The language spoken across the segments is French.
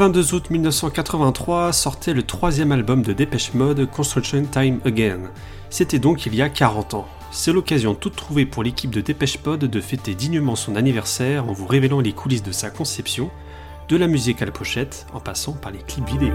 Le 22 août 1983 sortait le troisième album de Dépêche Mode, Construction Time Again. C'était donc il y a 40 ans. C'est l'occasion toute trouvée pour l'équipe de Dépêche Mode de fêter dignement son anniversaire en vous révélant les coulisses de sa conception, de la musique à la pochette, en passant par les clips vidéo.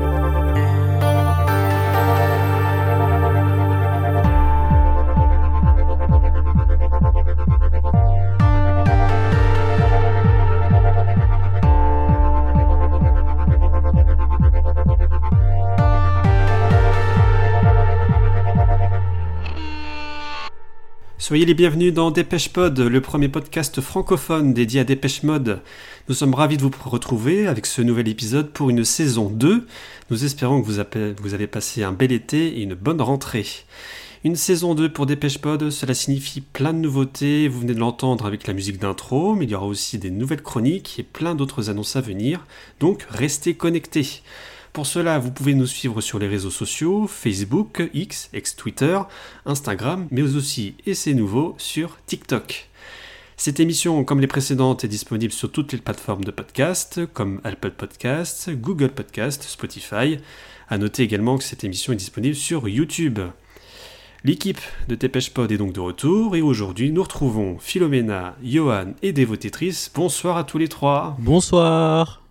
Soyez les bienvenus dans Dépêche Pod, le premier podcast francophone dédié à Dépêche Mode. Nous sommes ravis de vous retrouver avec ce nouvel épisode pour une saison 2. Nous espérons que vous avez passé un bel été et une bonne rentrée. Une saison 2 pour Dépêche Pod, cela signifie plein de nouveautés, vous venez de l'entendre avec la musique d'intro, mais il y aura aussi des nouvelles chroniques et plein d'autres annonces à venir, donc restez connectés. Pour cela, vous pouvez nous suivre sur les réseaux sociaux, Facebook, X, ex-Twitter, Instagram, mais aussi, et c'est nouveau, sur TikTok. Cette émission, comme les précédentes, est disponible sur toutes les plateformes de podcast, comme Apple Podcasts, Google Podcasts, Spotify. A noter également que cette émission est disponible sur YouTube. L'équipe de Tépêche Pod est donc de retour et aujourd'hui nous retrouvons Philomena, Johan et Dévotétrice. Bonsoir à tous les trois. Bonsoir.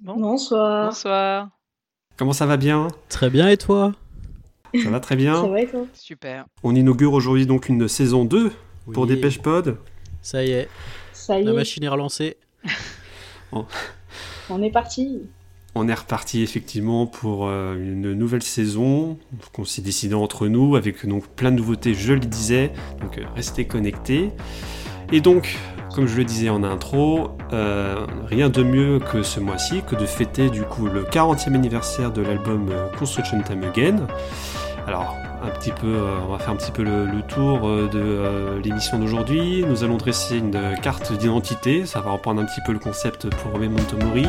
Bonsoir. Bonsoir. Comment ça va bien Très bien et toi? Ça va très bien Ça va et toi? Super. On inaugure aujourd'hui donc une saison 2 pour. Dépêche Pod. Ça y est, Ça y la est, machine est relancée. on est parti. On est reparti effectivement pour euh, une nouvelle saison qu'on s'est décidé entre nous avec donc plein de nouveautés, je le disais, donc euh, restez connectés. Et donc, comme je le disais en intro, euh, rien de mieux que ce mois-ci que de fêter du coup le 40e anniversaire de l'album euh, Construction Time Again. Alors, un petit peu, euh, on va faire un petit peu le, tour de l'émission d'aujourd'hui. Nous allons dresser une carte d'identité, ça va reprendre un petit peu le concept pour Memento Mori.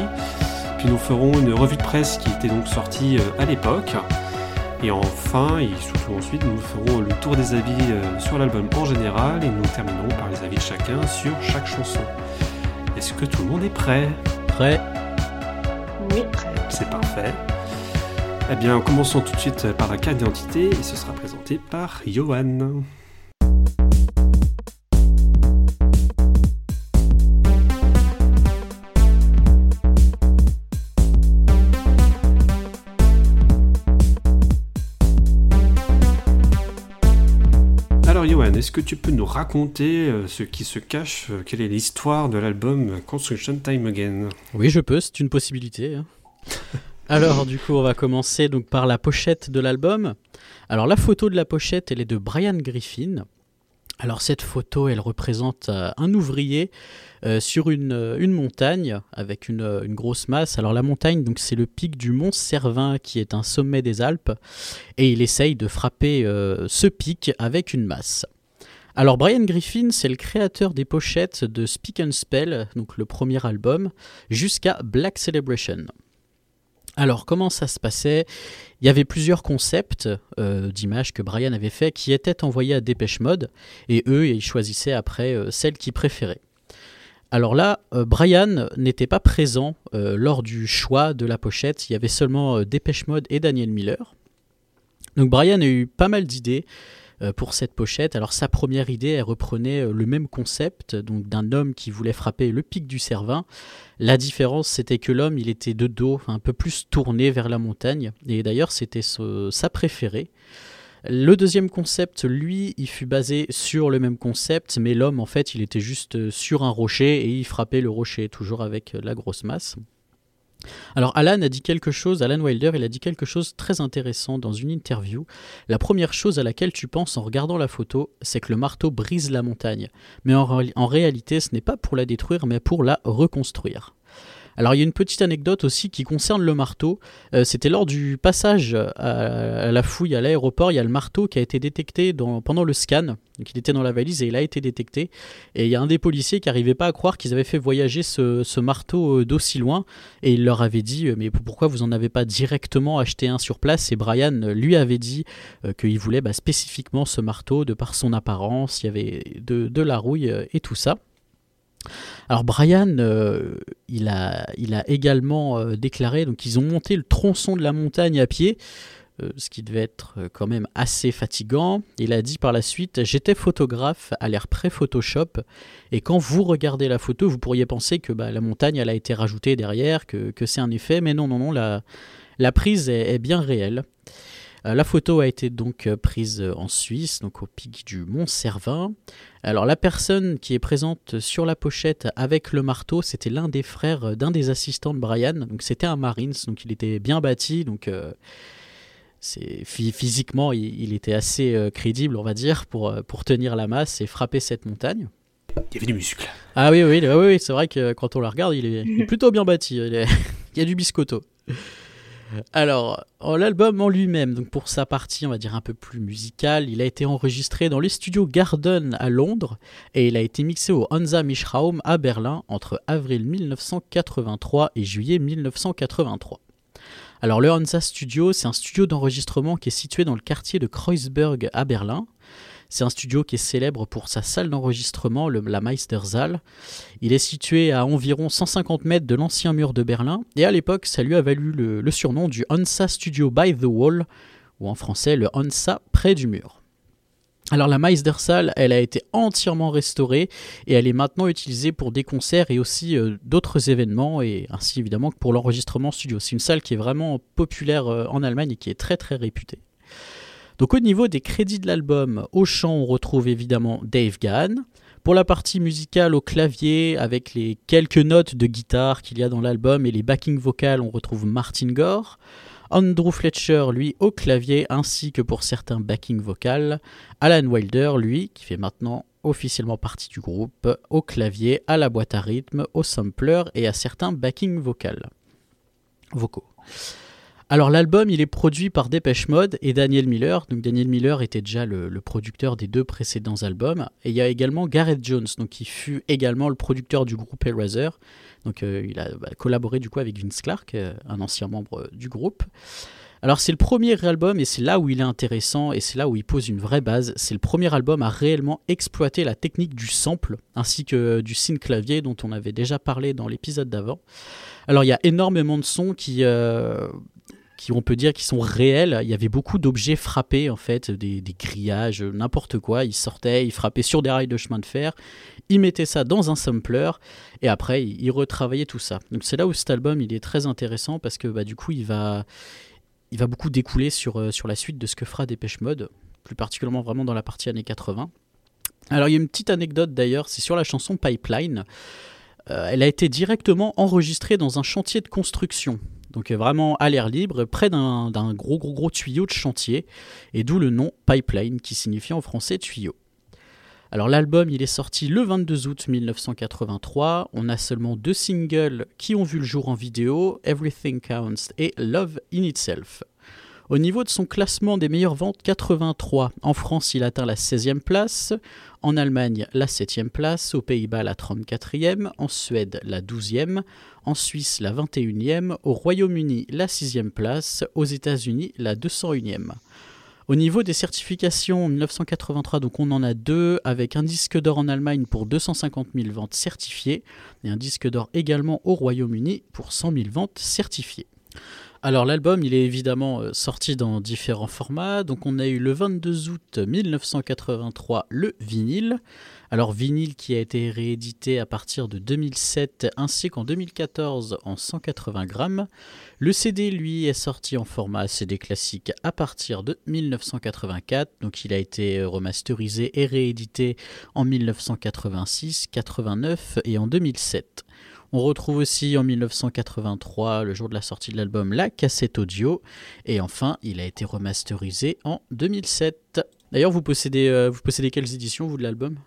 Puis nous ferons une revue de presse qui était donc sortie à l'époque. Et enfin, et surtout ensuite, nous ferons le tour des avis euh, sur l'album en général et nous terminerons par les avis de chacun sur chaque chanson. Est-ce que tout le monde est prêt? Prêt Oui. C'est parfait. Eh bien, commençons tout de suite par la carte d'identité et ce sera présenté par Johan. Est-ce que tu peux nous raconter euh, ce qui se cache, euh, quelle est l'histoire de l'album Construction Time Again? Oui, je peux, c'est une possibilité. hein. Alors, du coup, on va commencer donc par la pochette de l'album. Alors, la photo de la pochette, elle est de Brian Griffin. Alors, cette photo, elle représente euh, un ouvrier euh, sur une, euh, une montagne avec une, une grosse masse. Alors, la montagne, donc, c'est le pic du mont Cervin qui est un sommet des Alpes. Et il essaye de frapper ce pic avec une masse. Alors Brian Griffin, c'est le créateur des pochettes de Speak and Spell, donc le premier album, jusqu'à Black Celebration. Alors comment ça se passait? Il y avait plusieurs concepts euh, d'images que Brian avait fait qui étaient envoyés à Dépêche Mode et eux ils choisissaient après euh, celles qu'ils préféraient. Alors là, euh, Brian n'était pas présent euh, lors du choix de la pochette, il y avait seulement Dépêche Mode et Daniel Miller. Donc Brian a eu pas mal d'idées pour cette pochette. Alors sa première idée, elle reprenait euh, le même concept, donc d'un homme qui voulait frapper le pic du Cervin. La différence, c'était que l'homme, il était de dos, un peu plus tourné vers la montagne, et d'ailleurs, c'était sa préférée. Le deuxième concept, lui, il fut basé sur le même concept, mais l'homme, en fait, il était juste euh, sur un rocher et il frappait le rocher, toujours avec euh, la grosse masse. Alors Alan a dit quelque chose, Alan Wilder, il a dit quelque chose très intéressant dans une interview. La première chose à laquelle tu penses en regardant la photo, c'est que le marteau brise la montagne. Mais en réalité, ce n'est pas pour la détruire, mais pour la reconstruire. Alors il y a une petite anecdote aussi qui concerne le marteau. Euh, C'était lors du passage à, la fouille à l'aéroport, il y a le marteau qui a été détecté pendant le scan. Donc il était dans la valise et il a été détecté. Et il y a un des policiers qui n'arrivait pas à croire qu'ils avaient fait voyager ce, marteau euh, d'aussi loin. Et il leur avait dit euh, mais pourquoi vous en avez pas directement acheté un sur place? Et Brian lui avait dit qu'il voulait bah, spécifiquement ce marteau de par son apparence, il y avait de, la rouille et tout ça. Alors Brian, euh, il, a, il a également euh, déclaré, donc ils ont monté le tronçon de la montagne à pied, euh, ce qui devait être quand même assez fatigant. Il a dit par la suite, j'étais photographe à l'ère pré-Photoshop, et quand vous regardez la photo, vous pourriez penser que bah, la montagne, elle a été rajoutée derrière, que, c'est un effet, mais non, non, non, la, prise est bien réelle. Euh, la photo a été donc euh, prise euh, en Suisse, donc au pic du Mont Cervin. Alors la personne qui est présente sur la pochette avec le marteau, c'était l'un des frères d'un des assistants de Brian. Donc c'était un Marines, donc il était bien bâti, donc c'est physiquement il, était assez crédible, on va dire, pour, pour tenir la masse et frapper cette montagne. Il y avait du muscle. Ah oui, oui, oui, oui c'est vrai que quand on la regarde, il est, plutôt bien bâti. il y a du biscotto. Alors, l'album en lui-même, pour sa partie, on va dire un peu plus musicale, il a été enregistré dans les studios Garden à Londres et il a été mixé au Hansa Mischraum à Berlin entre avril 1983 et juillet 1983. Alors le Hansa Studio, c'est un studio d'enregistrement qui est situé dans le quartier de Kreuzberg à Berlin. C'est un studio qui est célèbre pour sa salle d'enregistrement, la Meistersaal. Il est situé à environ 150 mètres de l'ancien mur de Berlin, et à l'époque, ça lui a valu le, surnom du Hansa Studio by the Wall, ou en français le Hansa près du mur. Alors la Meistersaal, elle a été entièrement restaurée et elle est maintenant utilisée pour des concerts et aussi euh, d'autres événements et ainsi évidemment que pour l'enregistrement studio. C'est une salle qui est vraiment populaire euh, en Allemagne et qui est très très réputée. Donc au niveau des crédits de l'album, au chant on retrouve évidemment Dave Gahan. Pour la partie musicale au clavier, avec les quelques notes de guitare qu'il y a dans l'album et les backing vocales, on retrouve Martin Gore. Andrew Fletcher, lui, au clavier, ainsi que pour certains backing vocales. Alan Wilder, lui, qui fait maintenant officiellement partie du groupe, au clavier, à la boîte à rythme, au sampler et à certains backing vocales. vocaux. Alors l'album, il est produit par Dépêche Mode et Daniel Miller. Donc Daniel Miller était déjà le, producteur des deux précédents albums. Et il y a également Gareth Jones, donc qui fut également le producteur du groupe Eraser. Donc euh, il a bah, collaboré du coup avec Vince Clark, euh, un ancien membre du groupe. Alors c'est le premier album et c'est là où il est intéressant et c'est là où il pose une vraie base. C'est le premier album à réellement exploiter la technique du sample ainsi que du synth clavier dont on avait déjà parlé dans l'épisode d'avant. Alors il y a énormément de sons qui, euh, qui on peut dire qui sont réels. Il y avait beaucoup d'objets frappés en fait, des, grillages, n'importe quoi. Ils sortaient, ils frappaient sur des rails de chemin de fer, ils mettaient ça dans un sampler et après ils, retravaillaient tout ça. Donc c'est là où cet album il est très intéressant parce que bah, du coup il va, il va beaucoup découler sur, euh, sur la suite de ce que fera Dépêche Mode, plus particulièrement vraiment dans la partie années 80. Alors il y a une petite anecdote d'ailleurs, c'est sur la chanson Pipeline. Euh, elle a été directement enregistrée dans un chantier de construction. Donc euh, vraiment à l'air libre, près d'un gros gros gros tuyau de chantier, et d'où le nom pipeline qui signifie en français tuyau. Alors l'album il est sorti le 22 août 1983, on a seulement deux singles qui ont vu le jour en vidéo, Everything Counts et Love in Itself. Au niveau de son classement des meilleures ventes, 83. En France, il atteint la 16e place. En Allemagne, la 7e place. Aux Pays-Bas, la 34e. En Suède, la 12e. En Suisse, la 21e. Au Royaume-Uni, la 6e place. Aux États-Unis, la 201e. Au niveau des certifications, en 1983, donc on en a deux, avec un disque d'or en Allemagne pour 250 000 ventes certifiées, et un disque d'or également au Royaume-Uni pour 100 000 ventes certifiées. Alors l'album, il est évidemment euh, sorti dans différents formats. Donc on a eu le 22 août 1983 le vinyle. Alors vinyle qui a été réédité à partir de 2007 ainsi qu'en 2014 en 180 grammes. Le CD, lui, est sorti en format CD classique à partir de 1984. Donc il a été remasterisé et réédité en 1986, 89 et en 2007. On retrouve aussi en 1983, le jour de la sortie de l'album, la cassette audio. Et enfin, il a été remasterisé en 2007. D'ailleurs, vous possédez, euh, vous possédez quelles éditions, vous, de l'album?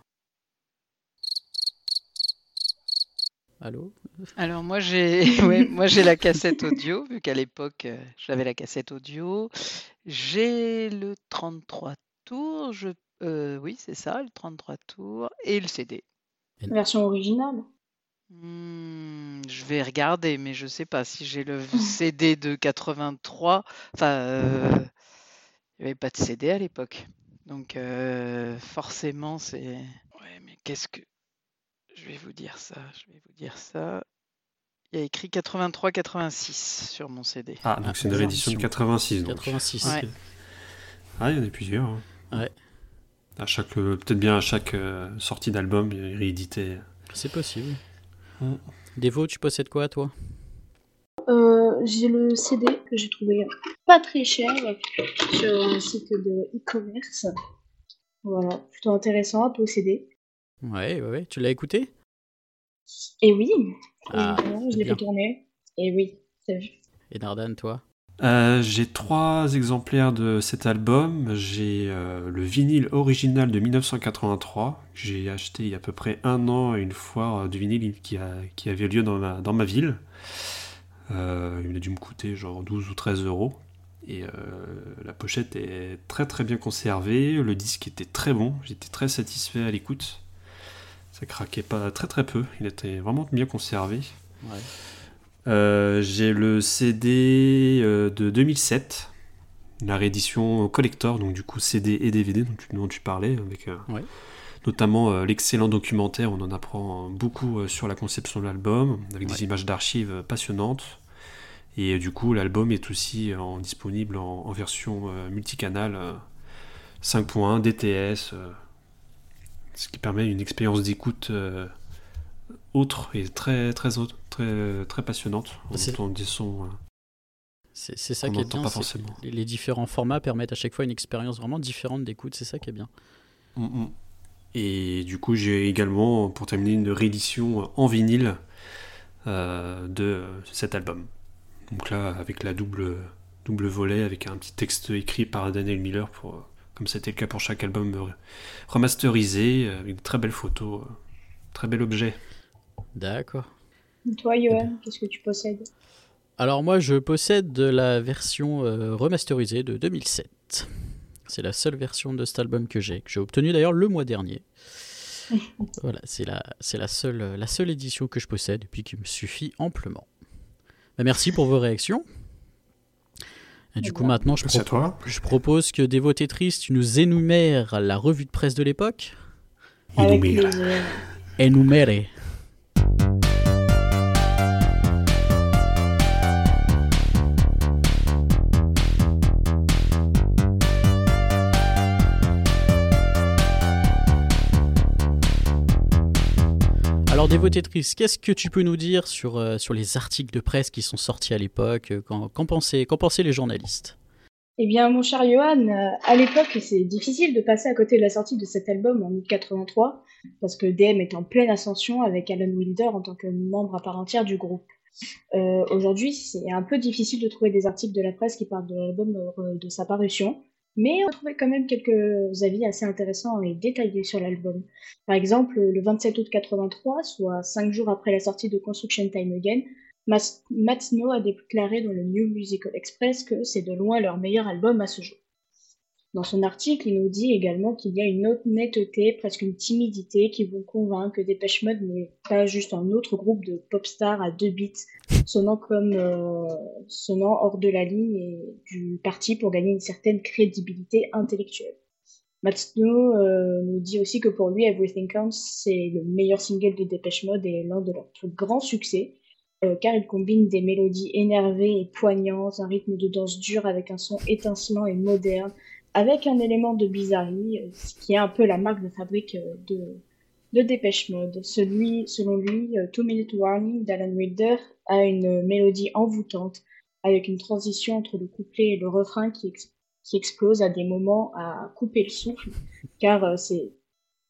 Allô? Alors moi j'ai moi j'ai la cassette audio vu qu'à l'époque euh, j'avais la cassette audio. J'ai le 33 tours, je euh, oui, c'est ça, le 33 tours et le CD. Version originale. Mmh, je vais regarder, mais je sais pas si j'ai le CD de 83. Enfin, euh, il n'y avait pas de CD à l'époque. Donc, euh, forcément, c'est. Ouais, mais qu'est-ce que. je vais vous dire ça. Je vais vous dire ça. Il y a écrit 83-86 sur mon CD. Ah, donc c'est une réédition de 86. Donc. 86. Ouais. Ah, il y en a plusieurs. hein. Ouais. À chaque, euh, peut-être bien à chaque sortie d'album, il est réédité. C'est possible. Mm. Devo, tu possèdes quoi, toi? Euh, j'ai le CD que j'ai trouvé pas très cher sur un site de e-commerce. Voilà, plutôt intéressant à posséder. Ouais, ouais, ouais. Tu l'as écouté? Et oui, Ah, et voilà, je l'ai fait tourner. Et oui, t'as vu. Et Nardan, toi? Euh, j'ai trois exemplaires de cet album. J'ai euh, le vinyle original de 1983. que J'ai acheté il y a à peu près un an à une foire euh, du vinyle qui, avait lieu dans ma, ville. Il a dû me coûter genre 12 ou 13 euros. Et la pochette est très très bien conservée. Le disque était très bon. J'étais très satisfait à l'écoute. Ça craquait pas très très peu. Il était vraiment bien conservé. Ouais. Euh, j'ai le CD euh, de 2007, la réédition collector, donc du coup CD et DVD dont tu, dont tu parlais, avec euh, Ouais. notamment euh, l'excellent documentaire, on en apprend beaucoup euh, sur la conception de l'album, avec Ouais. des images d'archives euh, passionnantes. Et euh, du coup, l'album est aussi euh, en- disponible en, en version euh, multicanal euh, 5.1 DTS, euh, ce qui permet une expérience d'écoute euh, autre et très très autre, très très passionnante. On entend des sons euh, C'est ça qui est bien. pas forcément. Les les différents formats permettent à chaque fois une expérience vraiment différente d'écoute. C'est ça qui est bien. Mm, mm. Et du coup, j'ai également, pour terminer, une réédition en vinyle euh, de euh, cet album. Donc là, avec la double, double volet, avec un petit texte écrit par Daniel Miller, pour, euh, comme c'était le cas pour chaque album euh, remasterisé, euh, avec de très belles photos, euh, très bel objet. D'accord. Et Toi, Johan, qu'est-ce que tu possèdes? Alors moi, je possède de la version euh, remasterisée de 2007. C'est la seule version de cet album que j'ai, que j'ai obtenue d'ailleurs le mois dernier. voilà, c'est la, c'est la seule, euh, la seule édition que je possède et puis qui me suffit amplement. Bah, merci pour vos réactions. Et du coup, Bien. maintenant, je, Merci à propo- toi. je propose que Dévo Tetris, tu nous énumères la revue de presse de l'époque. Avec Inoubliable. Alors, Dévo Tetris, qu'est-ce que tu peux nous dire sur, euh, sur les articles de presse qui sont sortis à l'époque euh, Qu'en pensaient, qu'en pensaient les journalistes? Eh bien, mon cher Johan, euh, à l'époque, c'est difficile de passer à côté de la sortie de cet album en 1983, parce que DM est en pleine ascension avec Alan Wilder en tant que membre à part entière du groupe. Euh, Aujourd'hui, c'est un peu difficile de trouver des articles de la presse qui parlent de l'album de sa parution, mais on a trouvé quand même quelques avis assez intéressants et détaillés sur l'album. Par exemple, le 27 août 83, soit cinq jours après la sortie de Construction Time Again, Mas- a déclaré dans le New Musical Express que c'est de loin leur meilleur album à ce jour. Dans son article, il nous dit également qu'il y a une honnêteté, presque une timidité qui vont convaincre que Dépêche Mode n'est pas juste un autre groupe de pop stars à deux bits, sonnant comme euh, sonnant hors de la ligne et du parti pour gagner une certaine crédibilité intellectuelle. Matt Snow euh, nous dit aussi que pour lui, Everything Counts, c'est le meilleur single de Dépêche Mode et l'un de leurs plus grands succès, euh, car il combine des mélodies énervées et poignantes, un rythme de danse dur avec un son étincelant et moderne, avec un élément de bizarrerie, euh, ce qui est un peu la marque de fabrique euh, de, de Dépêche Mode. Selon lui, euh, Two Minute Warning d'Alan Wilder a une mélodie envoûtante, avec une transition entre le couplet et le refrain qui, qui explose à des moments à couper le souffle, car c'est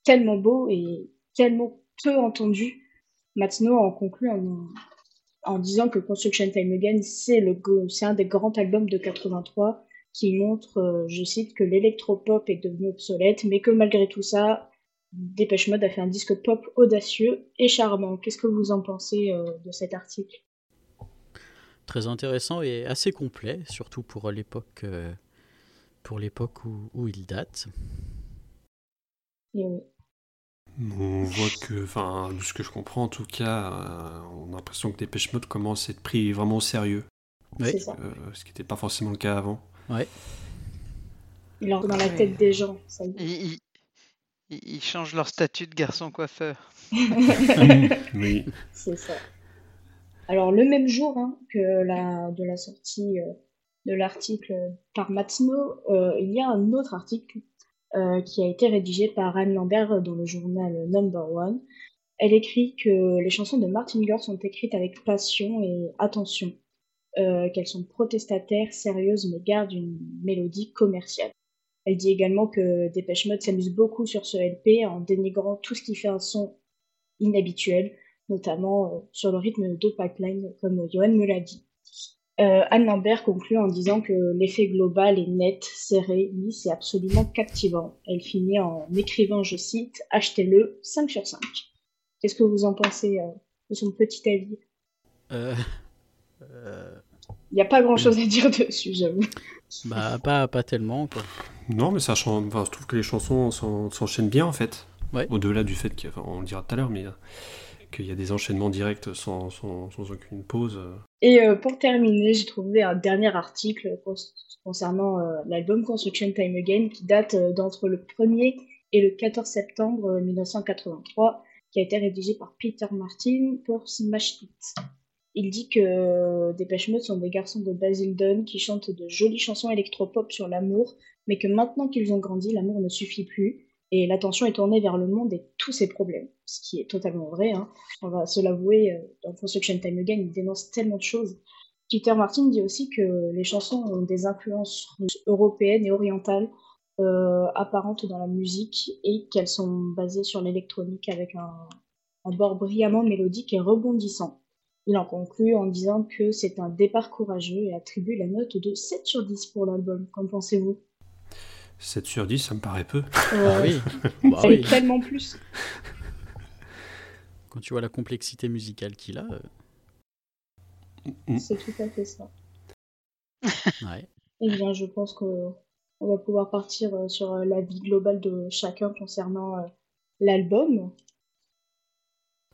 tellement beau et tellement peu entendu. Matsuno en conclut en, en disant que Construction Time Again, c'est un des grands albums de 83 qui montre, euh, je cite, que l'électropop est devenu obsolète, mais que malgré tout ça, Dépêche Mode a fait un disque pop audacieux et charmant. Qu'est-ce que vous en pensez euh, de cet article? Très intéressant et assez complet, surtout pour l'époque euh, pour l'époque où, où il date. Oui. On voit que, enfin, de ce que je comprends en tout cas, euh, on a l'impression que Dépêche Mode commence à être pris vraiment au sérieux, Oui. C'est ça. euh, ce qui n'était pas forcément le cas avant. Ouais. Il entre dans la tête des gens. Ça y est. Il, il- Ils changent leur statut de garçon coiffeur. oui. C'est ça. Alors, le même jour hein, que la, de la sortie euh, de l'article par Matsmo, euh, il y a un autre article euh, qui a été rédigé par Anne Lambert dans le journal Number One. Elle écrit que les chansons de Martin Gore sont écrites avec passion et attention, qu'elles sont protestataires, sérieuses, mais gardent une mélodie commerciale. Elle dit également que Dépêche Mode s'amuse beaucoup sur ce LP en dénigrant tout ce qui fait un son inhabituel, notamment euh, sur le rythme de pipeline, comme Johan me l'a dit. Euh, Anne Lambert conclut en disant que l'effet global est net, serré, lisse et absolument captivant. Elle finit en écrivant, je cite, Achetez-le 5 sur 5. Qu'est-ce que vous en pensez euh, de son petit avis? Il n'y a pas grand-chose à dire dessus, j'avoue. Bah, pas, pas tellement, quoi. Non, mais ça change. Enfin, je trouve que les chansons s'enchaînent bien, en fait. Au-delà du fait qu'on le dira tout à l'heure, mais qu'il y a des enchaînements directs sans, sans, aucune pause. Et euh, pour terminer, j'ai trouvé un dernier article concernant euh, l'album Construction Time Again qui date euh, d'entre le 1er et le 14 septembre 1983, qui a été rédigé par Peter Martin pour Smash Hit. Il dit que Dépêche Mode sont des garçons de Basildon qui chantent de jolies chansons électropop sur l'amour, mais que maintenant qu'ils ont grandi, l'amour ne suffit plus et l'attention est tournée vers le monde et tous ses problèmes, ce qui est totalement vrai. Hein. On va se l'avouer, euh, dans Construction Time Again, il dénonce tellement de choses. Peter Martin dit aussi que les chansons ont des influences européennes et orientales euh, apparentes dans la musique et qu'elles sont basées sur l'électronique avec un bord brillamment mélodique et rebondissant. Il en conclut en disant que c'est un départ courageux et attribue la note de 7 sur 10 pour l'album. Qu'en pensez-vous? 7 sur 10, ça me paraît peu. ah oui. bah, oui. tellement plus. Quand tu vois la complexité musicale qu'il a. Euh. C'est tout à fait ça. ouais. Eh bien, je pense qu'on va pouvoir partir euh, sur euh, la vie globale de chacun concernant l'album.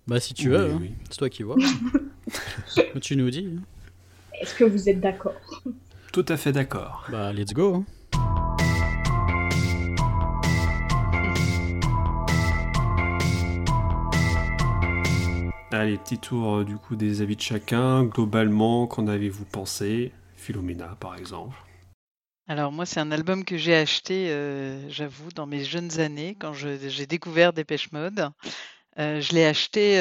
Bah, si tu veux, hein. c'est toi qui vois. tu nous dis. Est-ce que vous êtes d'accord? Tout à fait d'accord. Bah, let's go. Hein. Allez, petit tour euh, du coup des avis de chacun. Globalement, qu'en avez-vous pensé? Philomena, par exemple. Alors moi, c'est un album que j'ai acheté, euh, j'avoue, dans mes jeunes années, quand j'ai découvert Dépêche Mode. Euh, je l'ai acheté,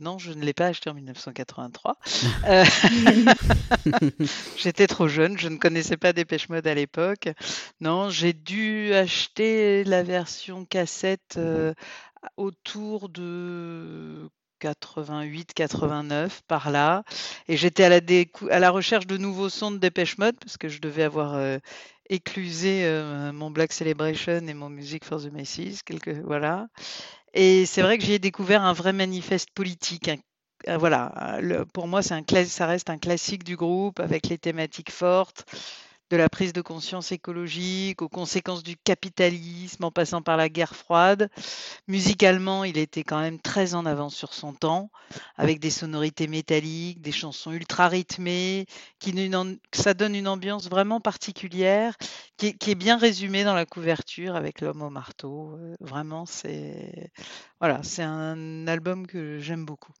non, je ne l'ai pas acheté en 1983. J'étais trop jeune, je ne connaissais pas Dépêche Mode à l'époque. Non, j'ai dû acheter la version cassette autour de 88, 89 par là. Et j'étais à la, à la recherche de nouveaux sons de Dépêche Mode parce que je devais avoir euh, éclusé euh, mon Black Celebration et mon Music for the Macy's. Quelques, voilà. Et c'est vrai que j'y ai découvert un vrai manifeste politique. voilà, pour moi, un, ça reste un classique du groupe avec les thématiques fortes de la prise de conscience écologique aux conséquences du capitalisme en passant par la guerre froide. Musicalement, il était quand même très en avance sur son temps, avec des sonorités métalliques, des chansons ultra rythmées, qui ça donne une ambiance vraiment particulière, qui est, bien résumée dans la couverture avec l'homme au marteau. Euh, vraiment, c'est voilà, c'est un album que j'aime beaucoup.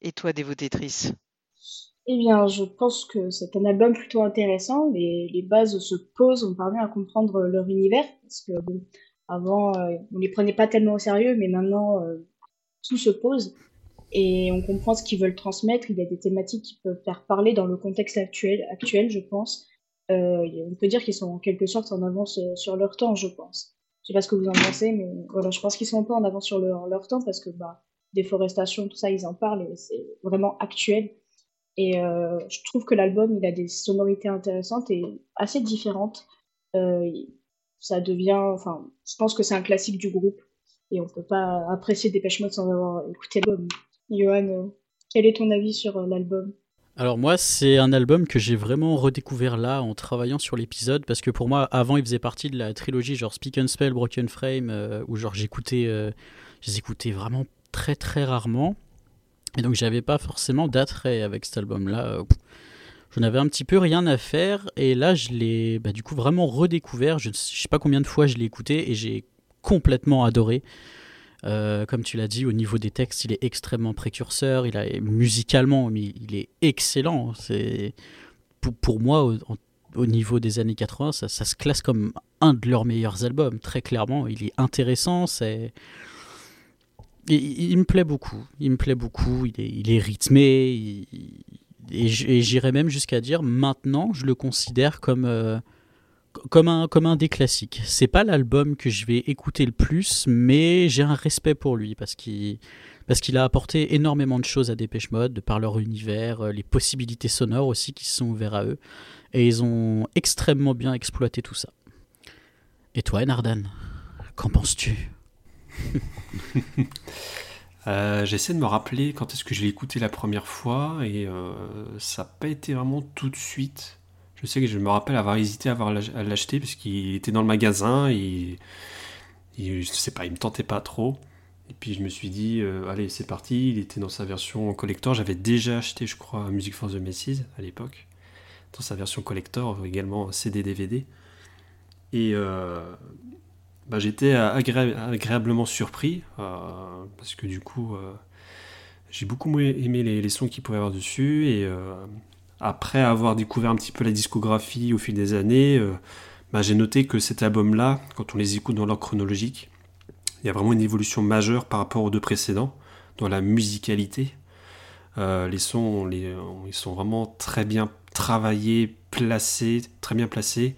Et toi, Dévotétrice? Eh bien, je pense que c'est un album plutôt intéressant. Les, bases se posent, on parvient à comprendre leur univers. Parce que, bon, avant, euh, on les prenait pas tellement au sérieux, mais maintenant, euh, tout se pose. Et on comprend ce qu'ils veulent transmettre. Il y a des thématiques qui peuvent faire parler dans le contexte actuel, je pense. Euh, on peut dire qu'ils sont en quelque sorte en avance euh, sur leur temps, je pense. Je sais pas ce que vous en pensez, mais voilà, je pense qu'ils sont un peu en avance sur leur, leur temps parce que, bah, déforestation, tout ça, ils en parlent et c'est vraiment actuel. Et euh, je trouve que l'album, il a des sonorités intéressantes et assez différentes. Euh, ça devient, enfin, je pense que c'est un classique du groupe et on peut pas apprécier Dépêche Mode sans avoir écouté l'album. Johan, euh, quel est ton avis sur l'album? Alors moi, c'est un album que j'ai vraiment redécouvert là en travaillant sur l'épisode parce que pour moi, avant, il faisait partie de la trilogie genre Speak and Spell, Broken Frame, où genre j'écoutais vraiment très très rarement. Et donc j'avais pas forcément d'attrait avec cet album-là. Euh, je n'avais un petit peu rien à faire. Et là, je l'ai bah, du coup vraiment redécouvert. Je ne sais pas combien de fois je l'ai écouté et j'ai complètement adoré. Euh, comme tu l'as dit, au niveau des textes, il est extrêmement précurseur. Il a musicalement, il est excellent. C'est pour, moi, au, au, niveau des années 80, ça, ça, se classe comme un de leurs meilleurs albums. Très clairement, il est intéressant. C'est il, me plaît beaucoup. Il me plaît beaucoup. Il est, rythmé. Et j'irais même jusqu'à dire maintenant, je le considère comme euh, comme un, comme un des classiques. C'est pas l'album que je vais écouter le plus, mais j'ai un respect pour lui parce qu'il parce qu'il a apporté énormément de choses à Dépêche Mode, de par leur univers, euh, les possibilités sonores aussi qui se sont ouvertes à eux, et ils ont extrêmement bien exploité tout ça. Et toi, Nardan, qu'en penses-tu? euh, J'essaie de me rappeler quand est-ce que je l'ai écouté la première fois, et euh, ça n'a pas été vraiment tout de suite. Je sais que je me rappelle avoir hésité à, l'acheter parce qu'il était dans le magasin et, je sais pas, il me tentait pas trop. Et puis je me suis dit, euh, allez, c'est parti. Il était dans sa version collector. J'avais déjà acheté, je crois, Music for the Messes à l'époque, dans sa version collector, également CD-DVD. Et euh, bah, j'étais agréablement surpris euh, parce que du coup, j'ai beaucoup aimé les, sons qu'il pouvait y avoir dessus et après avoir découvert un petit peu la discographie au fil des années, euh, bah, j'ai noté que cet album-là, quand on les écoute dans l'ordre chronologique, il y a vraiment une évolution majeure par rapport aux deux précédents, dans la musicalité. Euh, les sons, ils sont vraiment très bien travaillés, placés, très bien placés.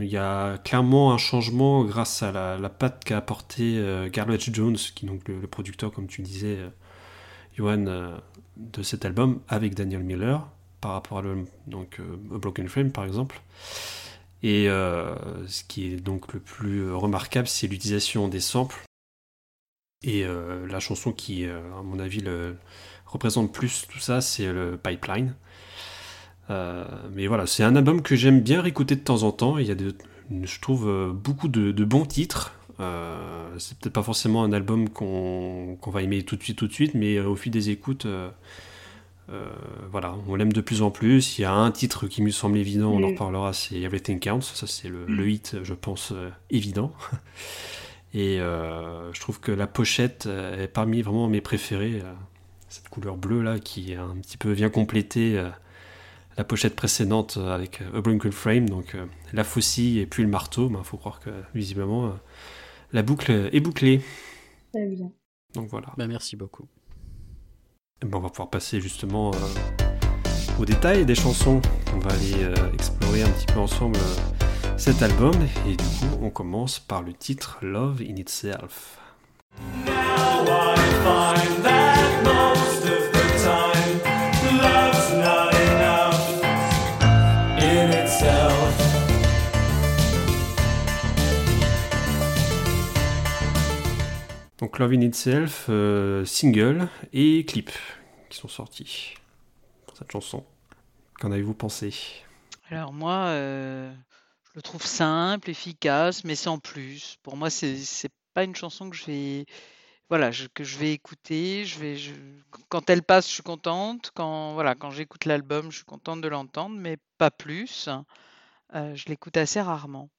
Il y a clairement un changement grâce à la, patte qu'a apporté euh, Jones, qui est donc le, producteur, comme tu disais, Johan, de cet album, avec Daniel Miller par rapport à donc, euh, Broken Frame par exemple. Et euh, ce qui est donc le plus remarquable, c'est l'utilisation des samples. Et euh, la chanson qui, à mon avis, le, représente plus tout ça, c'est le Pipeline. Mais voilà, c'est un album que j'aime bien réécouter de temps en temps. Il y a, de, je trouve, beaucoup de, bons titres. c'est peut-être pas forcément un album qu'on va aimer tout de suite, tout de suite, mais au fil des écoutes, euh, voilà, on l'aime de plus en plus. Il y a un titre qui me semble évident, on en reparlera, c'est Everything Counts. Ça, c'est le, mm. hit, je pense, euh, évident. Et euh, je trouve que la pochette est parmi vraiment mes préférés. cette couleur bleue là qui un petit peu vient compléter la pochette précédente avec A Brinkle Frame, donc la faucille et puis le marteau. Il ben, faut croire que visiblement la boucle est bouclée. Très bien. Donc voilà. Bah, merci beaucoup. Ben, on va pouvoir passer justement euh, aux détails des chansons. On va aller euh, explorer un petit peu ensemble euh, cet album et du coup on commence par le titre Love in Itself. Donc Love in Itself, euh, single et clip qui sont sortis pour cette chanson. Qu'en avez-vous pensé? Alors moi, euh, je le trouve simple, efficace, mais sans plus. Pour moi, c'est pas une chanson que je vais voilà que je vais écouter. Je vais quand elle passe, je suis contente. Quand voilà quand j'écoute l'album, je suis contente de l'entendre, mais pas plus. Euh, je l'écoute assez rarement.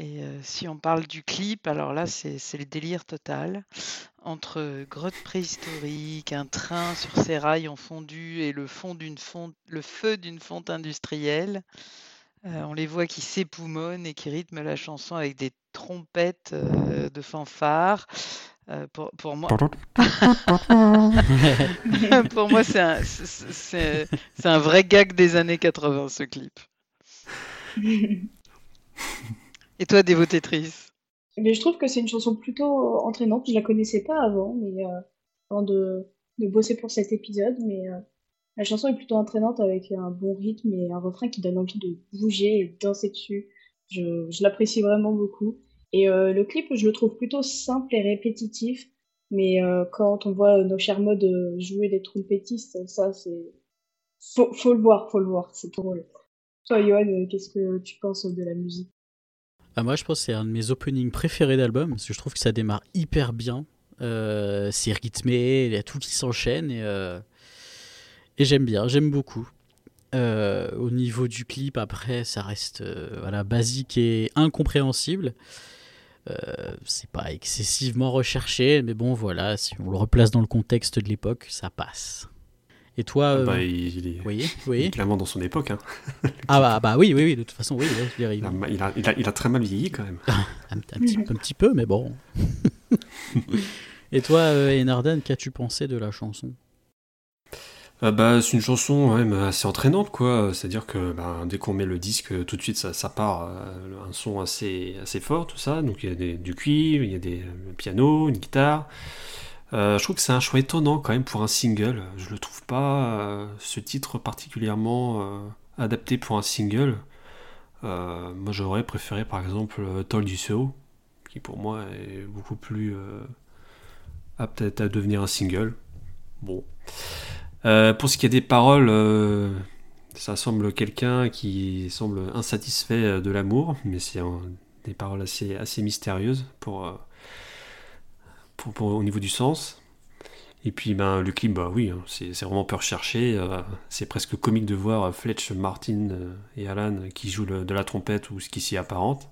Et si on parle du clip, alors là, c'est le délire total. Entre grotte préhistorique, un train sur ses rails en fondu et le, fond le feu d'une fonte industrielle, on les voit qui s'époumonnent et qui rythment la chanson avec des trompettes de fanfare. pour, moi, pour moi c'est un vrai gag des années 80, ce clip. Et toi, dévotétrice mais Je trouve que c'est une chanson plutôt entraînante. Je la connaissais pas avant, mais euh, avant de, de, bosser pour cet épisode. Mais euh, la chanson est plutôt entraînante avec un bon rythme et un refrain qui donne envie de bouger et de danser dessus. Je, je l'apprécie vraiment beaucoup. Et euh, le clip, je le trouve plutôt simple et répétitif. Mais quand on voit nos chers modes jouer des trompettistes, ça, c'est. Faut, faut le voir, faut le voir, c'est drôle. Toi, Johan, qu'est-ce que tu penses de la musique? Ah, moi, je pense que c'est un de mes openings préférés d'album, parce que je trouve que ça démarre hyper bien. Euh, c'est rythmé, il y a tout qui s'enchaîne, et, euh, et j'aime bien, j'aime beaucoup. Euh, au niveau du clip, après, ça reste voilà, basique et incompréhensible. C'est pas excessivement recherché, mais bon, voilà, si on le replace dans le contexte de l'époque, ça passe. Et toi, euh, Bah, il, il est, oui, il est oui. clairement dans son époque. Hein. Ah bah, bah oui, oui, oui, de toute façon, oui, je dire, il- a, il très mal vieilli quand même. un, un petit, un petit peu, mais bon. Et toi, euh, Enardan, qu'as-tu pensé de la chanson? Euh, bah, c'est une chanson ouais, mais assez entraînante, quoi. C'est-à-dire que bah, dès qu'on met le disque, tout de suite, ça, ça part euh, un son assez, assez fort, tout ça. Donc il y a des- du cuivre, il y a des le piano, une guitare. Euh, je trouve que c'est un choix étonnant quand même pour un single. Je le trouve pas euh, ce titre particulièrement euh, adapté pour un single. Moi, j'aurais préféré par exemple You So, qui pour moi est beaucoup plus apte à- devenir un single. Bon. Pour ce qui est des paroles, ça semble quelqu'un qui semble insatisfait de l'amour, mais c'est des paroles assez, assez mystérieuses pour, au niveau du sens. Et puis ben, le clip, bah oui, hein, c'est vraiment peu recherché. euh, c'est presque comique de voir euh, Fletch, Martin euh, et Alan qui jouent de la trompette ou ce qui s'y apparente.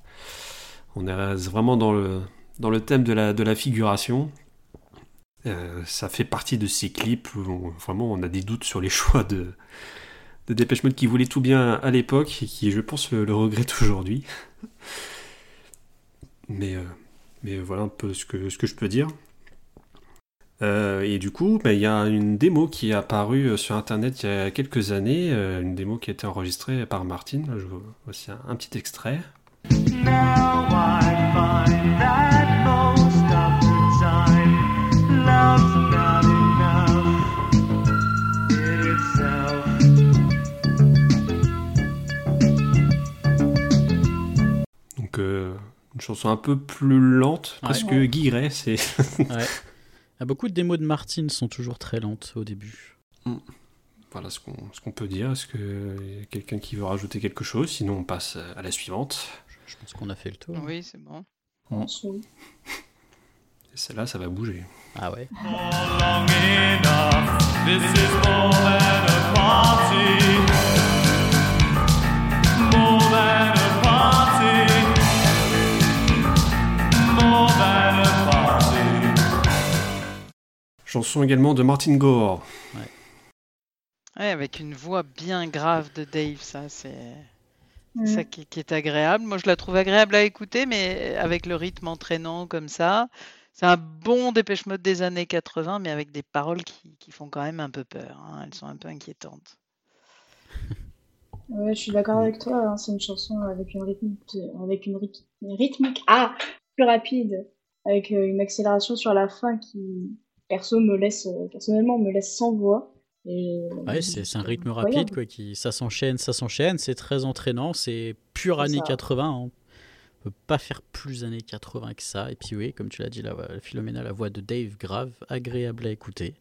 On est vraiment dans le, dans le thème de la, de la figuration. Ça fait partie de ces clips où vraiment on a des doutes sur les choix de, de Dépêche Mode qui voulait tout bien à l'époque et qui, je pense, le, regrette aujourd'hui. Mais, mais voilà un peu ce que, ce que je peux dire. Euh, et du coup, bah, il y a une démo qui est apparue euh, sur internet il y a quelques années, euh, une démo qui a été enregistrée par Martin. Là, je vous- voici un, petit extrait. Donc une chanson un peu plus lente, Ouais. presque guilleret, c'est Ouais. Ah, beaucoup de démos de Martin sont toujours très lentes au début. Voilà ce qu'on ce qu'on peut dire. Est-ce que y a quelqu'un qui veut rajouter quelque chose? Sinon, on passe à la suivante. Je pense qu'on a fait le tour. Oui, c'est bon. Et celle-là, ça va bouger. Ah ouais. long enough. This is more than a party. Chanson également de Martin Gore. Ouais, avec une voix bien grave de Dave, ça, c'est ça qui, qui est agréable. Moi, je la trouve agréable à écouter, mais avec le rythme entraînant comme ça, c'est un bon dépêche mode des années 80, mais avec des paroles qui, qui font quand même un peu peur. hein. Elles sont un peu inquiétantes. Ouais, je suis d'accord avec toi. hein, C'est une chanson avec une rythmique, avec une rythmique ah plus rapide, avec euh, une accélération sur la fin qui perso me laisse euh, personnellement me laisse sans voix. Et, euh, Ouais, c'est un rythme incroyable. rapide, quoi, qui, ça s'enchaîne, ça s'enchaîne, c'est très entraînant, c'est pur C'est années ça. 80, hein. on peut pas faire plus années 80 que ça, et puis oui, comme tu l'as dit, la, voix- Philomena, la voix de Dave Grave, agréable à écouter.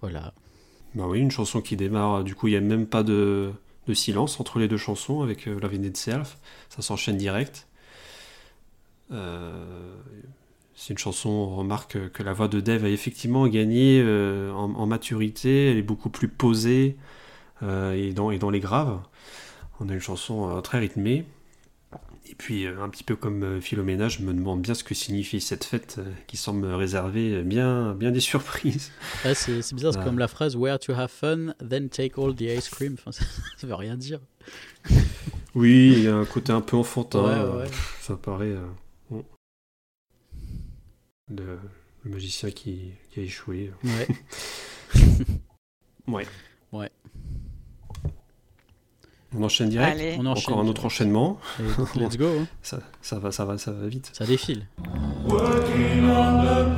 Voilà. Bah oui, une chanson qui démarre. Du coup, il n'y a même pas de, de silence entre les deux chansons avec euh, Love in Itself. Ça s'enchaîne direct. Euh, c'est une chanson, on remarque que la voix de Dave a effectivement gagné euh, en, en maturité. Elle est beaucoup plus posée euh, et, dans, et dans les graves. On a une chanson euh, très rythmée. Et puis, un petit peu comme Philomena, je me demande bien ce que signifie cette fête qui semble réserver bien, bien des surprises. Ouais, c'est bizarre, c'est comme la phrase Where to have fun, then take all the ice cream. Enfin, ça, ça veut rien dire. Oui, il y a un côté un peu enfantin. Ouais, ouais. Ça paraît. Le, le magicien qui, qui a échoué. Ouais. Ouais. Ouais. On enchaîne direct. Allez, On enchaîne. Encore un autre enchaînement. Et let's go, hein. Ça, ça va, ça va, ça va vite. ça défile. Working on the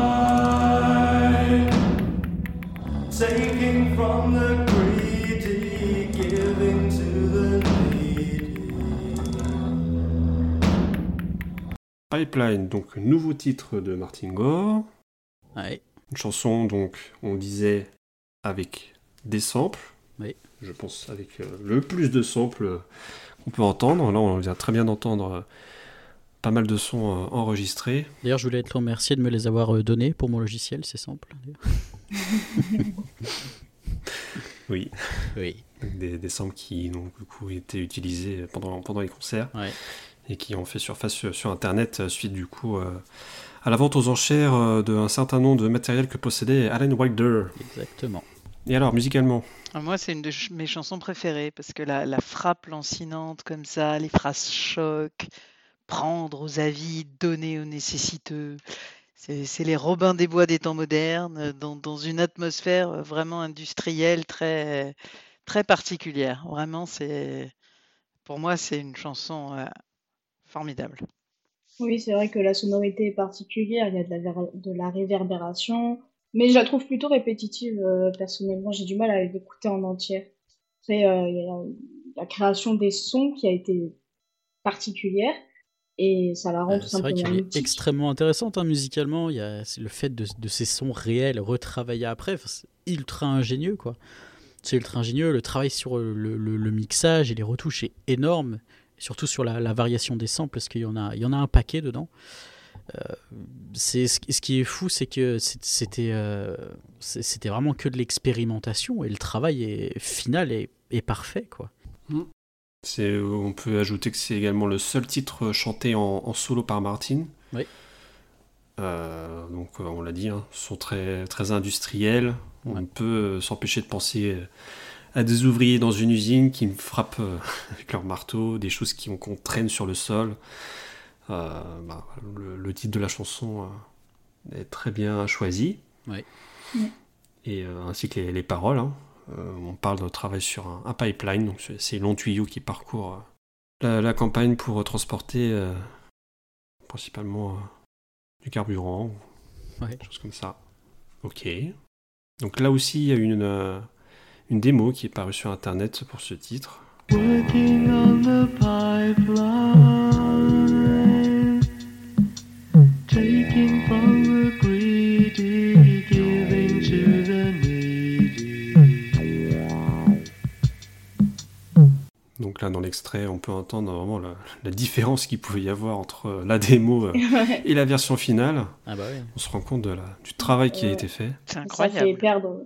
pipeline. Taking from the Pipeline, donc nouveau titre de Martin Gore. Ouais. Une chanson, donc, on disait, avec des samples. Oui. Je pense avec euh, le plus de samples euh, qu'on peut entendre. Là, on vient très bien d'entendre euh, pas mal de sons euh, enregistrés. D'ailleurs, je voulais te remercier de me les avoir donnés pour mon logiciel, c'est simple. Oui. Oui. Des, des samples qui, donc, du coup, étaient utilisés pendant, pendant les concerts. Ouais. Et qui ont fait surface sur, sur Internet euh, suite du coup euh, à la vente aux enchères euh, d'un certain nombre de matériel que possédait Alan Wilder. Exactement. Et alors, musicalement? Ah, Moi, c'est une de ch- mes chansons préférées parce que la, la frappe lancinante comme ça, les phrases choc, prendre aux avides, donner aux nécessiteux. C'est les Robins des Bois des temps modernes, dans, dans une atmosphère vraiment industrielle très, très particulière. Vraiment, c'est pour moi, c'est une chanson formidable. Oui, c'est vrai que la sonorité est particulière, il y a de la, ver- de la réverbération, mais je la trouve plutôt répétitive. euh, personnellement, j'ai du mal à l'écouter en entière. Après, euh, il y a la création des sons qui a été particulière et ça la rend Euh, tout c'est vrai qu'elle est extrêmement intéressante hein, musicalement. Il y a c'est le fait de, de ces sons réels retravaillés après, c'est ultra ingénieux quoi. C'est ultra ingénieux. Le travail sur le, le- le mixage et les retouches est énorme, surtout sur la, la variation des samples parce qu'il y en a, il y en a un paquet dedans. Euh, c'est ce, qui- ce qui est fou, c'est que c'était euh, c'était vraiment que de l'expérimentation et le travail est, final est, est parfait quoi. C'est, on peut ajouter que c'est également le seul titre chanté en, en solo par Martin. Oui. Euh, donc on l'a dit, hein, sont très, très industriels. On Ouais. ne peut s'empêcher de penser euh, à des ouvriers dans une usine qui me frappent euh, avec leur marteau, des choses qu'on traîne sur le sol. Euh, bah, le, le titre de la chanson euh, est très bien choisi. Ouais. Et euh, ainsi que les, les paroles. hein. On parle d'un travail sur un, un pipeline, donc c'est ces longs tuyaux qui parcourent la, la campagne pour transporter principalement du carburant, Ouais. des choses comme ça. Ok. Donc là aussi, il y a une, une démo qui est parue sur internet pour ce titre. Working on the pipeline, taking from the greedy, giving to the needy. Donc là, dans l'extrait, on peut entendre vraiment la, la différence qu'il pouvait y avoir entre euh, la démo euh, Ouais. et la version finale. Ah bah. On se rend compte de la, du travail qui a été fait. C'est Ça fait incroyable. perdre.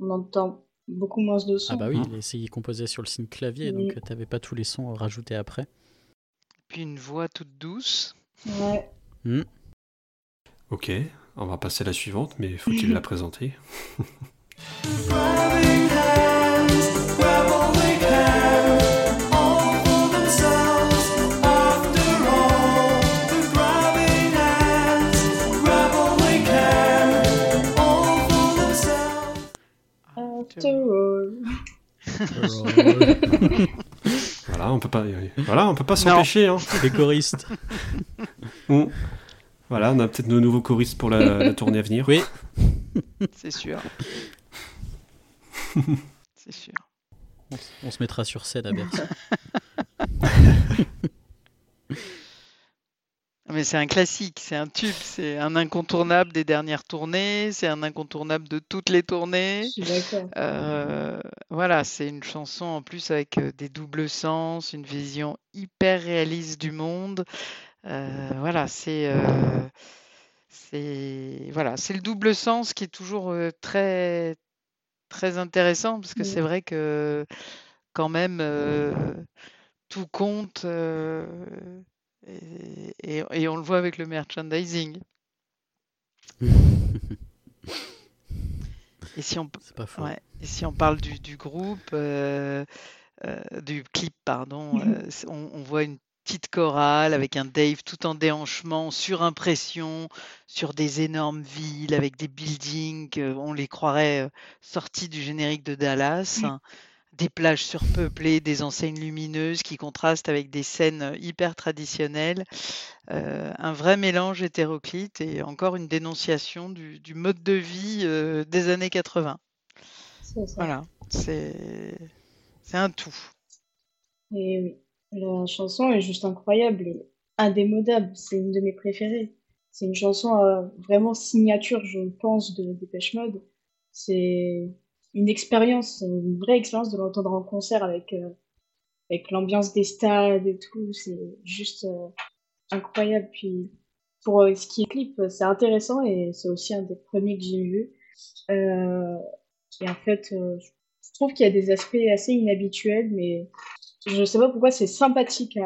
On entend beaucoup moins de sons. Ah bah oui, Mhm. il est- il composait sur le signe clavier, Oui. donc euh, t'avais pas tous les sons rajoutés après. Puis une voix toute douce. Ouais. Ok, on va passer à la suivante, mais faut-il la présenter? After all. Voilà, on peut pas, voilà, on peut pas s'empêcher. Hein. les choristes. Voilà, on a peut-être nos nouveaux choristes pour la, la tournée à venir. Oui. C'est sûr. C'est sûr. On se mettra sur scène à Bercy. Mais c'est un classique, c'est un tube, c'est un incontournable des dernières tournées, c'est un incontournable de toutes les tournées. Je suis. Euh, voilà, c'est une chanson en plus avec euh, des doubles sens, une vision hyper réaliste du monde. Euh, voilà, c'est euh, c'est voilà, c'est le double sens qui est toujours très très intéressant parce que Mm. c'est vrai que quand même tout compte et, et- et on le voit avec le merchandising. Et si on, C'est pas faux. Ouais. Et si on parle du, du groupe, euh, euh, du clip, pardon, Mhm. euh, on, on voit une petite chorale avec un Dave tout en déhanchement, sur impression, sur des énormes villes, avec des buildings, on les croirait sortis du générique de Dallas. Des plages surpeuplées, des enseignes lumineuses qui contrastent avec des scènes hyper traditionnelles. Euh, un vrai mélange hétéroclite et encore une dénonciation du, du mode de vie euh, des années 80. C'est ça. Voilà, c'est c'est un tout. Et oui, la chanson est juste incroyable et indémodable. C'est une de mes préférées. C'est une chanson euh, vraiment signature, je pense, de Dépêche Mode. C'est une expérience, une vraie expérience de l'entendre en concert avec, euh, avec l'ambiance des stades et tout. C'est juste euh, incroyable. Puis pour euh, ce qui est clip, c'est intéressant et c'est aussi un des premiers que j'ai vu. Et en fait, je trouve qu'il y a des aspects assez inhabituels, mais je sais pas pourquoi c'est sympathique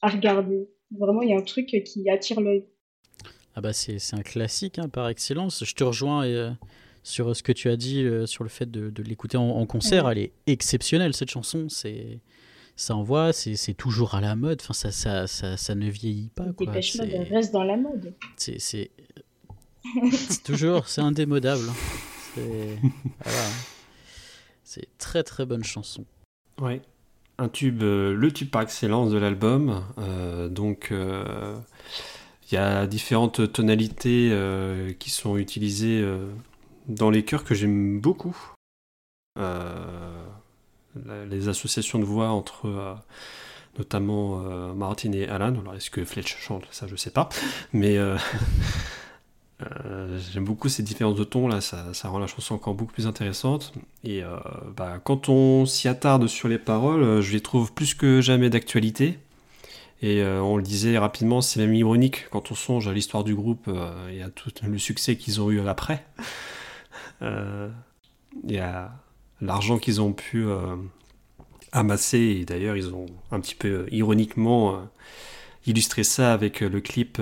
à, regarder. Vraiment, il y a un truc qui attire l'œil. Ah bah c'est un classique hein, par excellence. Je te rejoins euh, sur ce que tu as dit euh, sur le fait de, de l'écouter en, en concert. Ouais. Elle est exceptionnelle cette chanson. C'est ça envoie, c'est c'est toujours à la mode. Enfin ça ça, ça, ça ne vieillit pas quoi. Dépêche Mode reste dans la mode. C'est toujours c'est indémodable. hein. C'est voilà. Très très bonne chanson. Ouais. Un tube, euh, le tube par excellence de l'album. Euh, donc, euh, il y a différentes tonalités euh, qui sont utilisées euh, dans les chœurs que j'aime beaucoup. Euh, les associations de voix entre euh, notamment euh, Martin et Alan. Alors, est-ce que Fletch chante? Ça, je sais pas. Mais j'aime beaucoup ces différences de ton là. Ça, rend la chanson encore beaucoup plus intéressante. Et bah, quand on s'y attarde sur les paroles, je les trouve plus que jamais d'actualité. Et on le disait rapidement, c'est même ironique quand on songe à l'histoire du groupe et à tout le succès qu'ils ont eu après. Euh, et à l'argent qu'ils ont pu euh, amasser. Et d'ailleurs, ils ont un petit peu euh, ironiquement illustré ça avec le clip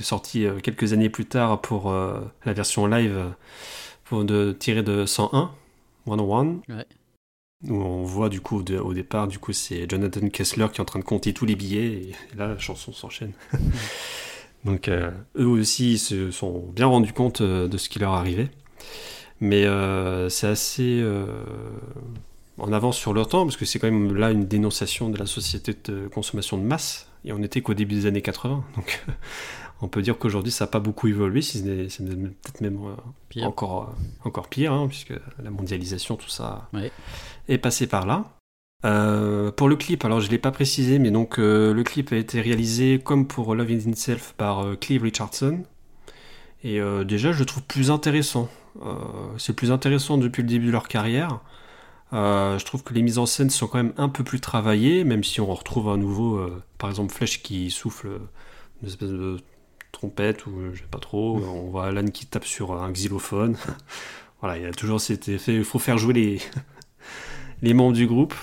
sorti quelques années plus tard pour la version live pour de tirer de 101, 101. Ouais. Où on voit du coup de- au départ, du coup c'est Jonathan Kessler qui est en train de compter tous les billets et, et là la chanson s'enchaîne. Donc euh, eux aussi ils se sont bien rendus compte euh, de ce qui leur arrivait. Mais euh, c'est assez euh, en avance sur leur temps parce que c'est quand même là une dénonciation de la société de consommation de masse et on était qu'au début des années 80. Donc on peut dire qu'aujourd'hui ça n'a pas beaucoup évolué, si ce n'est- c'est peut-être même Pire. encore, encore pire, hein, puisque la mondialisation, tout ça Ouais. est passé par là. Euh, pour le clip, alors je ne l'ai pas précisé, mais donc euh, le clip a été réalisé comme pour Love in Itself par euh, Clive Richardson. Et euh, déjà, je le trouve plus intéressant. C'est plus intéressant depuis le début de leur carrière. Je trouve que les mises en scène sont quand même un peu plus travaillées, même si on retrouve à nouveau, par exemple, Flèche qui souffle une espèce de trompette ou je sais pas trop. On voit Alan qui tape sur un xylophone. voilà, il y a toujours cet effet. Il faut faire jouer les, les membres du groupe.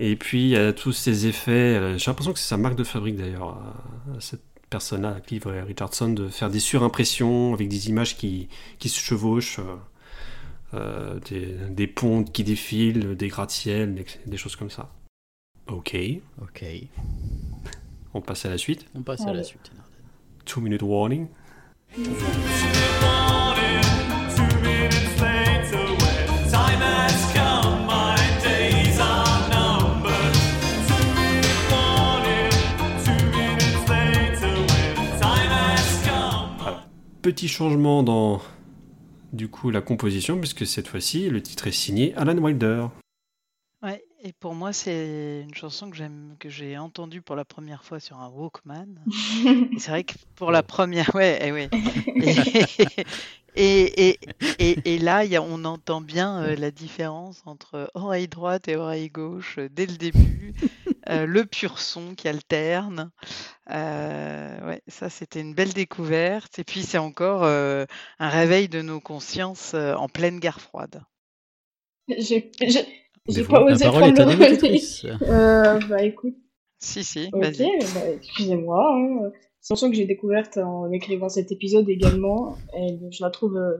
Et puis il y a tous ces effets. euh, J'ai l'impression que c'est sa marque de fabrique d'ailleurs, à- à cette personne-là, à Clive Richardson, de faire des surimpressions avec des images qui, qui se chevauchent, euh, euh, des, des pontes qui défilent, des gratte-ciels, des, des choses comme ça. Ok, Ok. on passe à la suite. On passe à la suite. Two minute warning. Two Petit changement dans du coup la composition, puisque cette fois-ci le titre est signé Alan Wilder. Ouais, et pour moi, c'est une chanson que j'aime, que j'ai entendue pour la première fois sur un Walkman. C'est vrai que pour la première, ouais, eh ouais. Et, et, et, et là, il y a- on entend bien euh, la différence entre oreille droite et oreille gauche euh, dès le début, euh, le pur son qui alterne. Euh, ouais, ça, c'était une belle découverte. Et puis, c'est encore euh, un réveil de nos consciences euh, en pleine guerre froide. J'ai pas osé prendre le relais. Euh, bah écoute, Si, si, ok, vas-y. bah, excusez-moi. Hein. C'est une chanson que j'ai découverte en écrivant cet épisode également. Et je la trouve euh,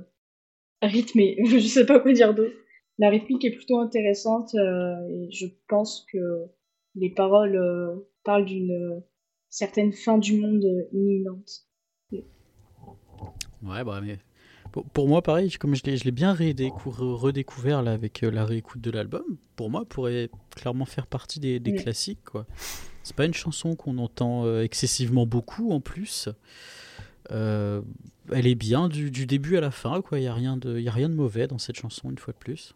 rythmée. je sais pas quoi dire d'autre. La rythmique est plutôt intéressante euh, et je pense que les paroles euh, parlent d'une euh, certaine fin du monde euh, imminente. Ouais, bah, mais pour, pour moi, pareil, comme je l'ai, bien redécou- redécouvert là, avec euh, la réécoute de l'album, pour moi, pourrait clairement faire partie des, des classiques. Quoi. C'est pas une chanson qu'on entend euh, excessivement beaucoup en plus. Euh, elle est bien du, du début à la fin, quoi. Il n'y a, rien de- y a rien de mauvais dans cette chanson, une fois de plus.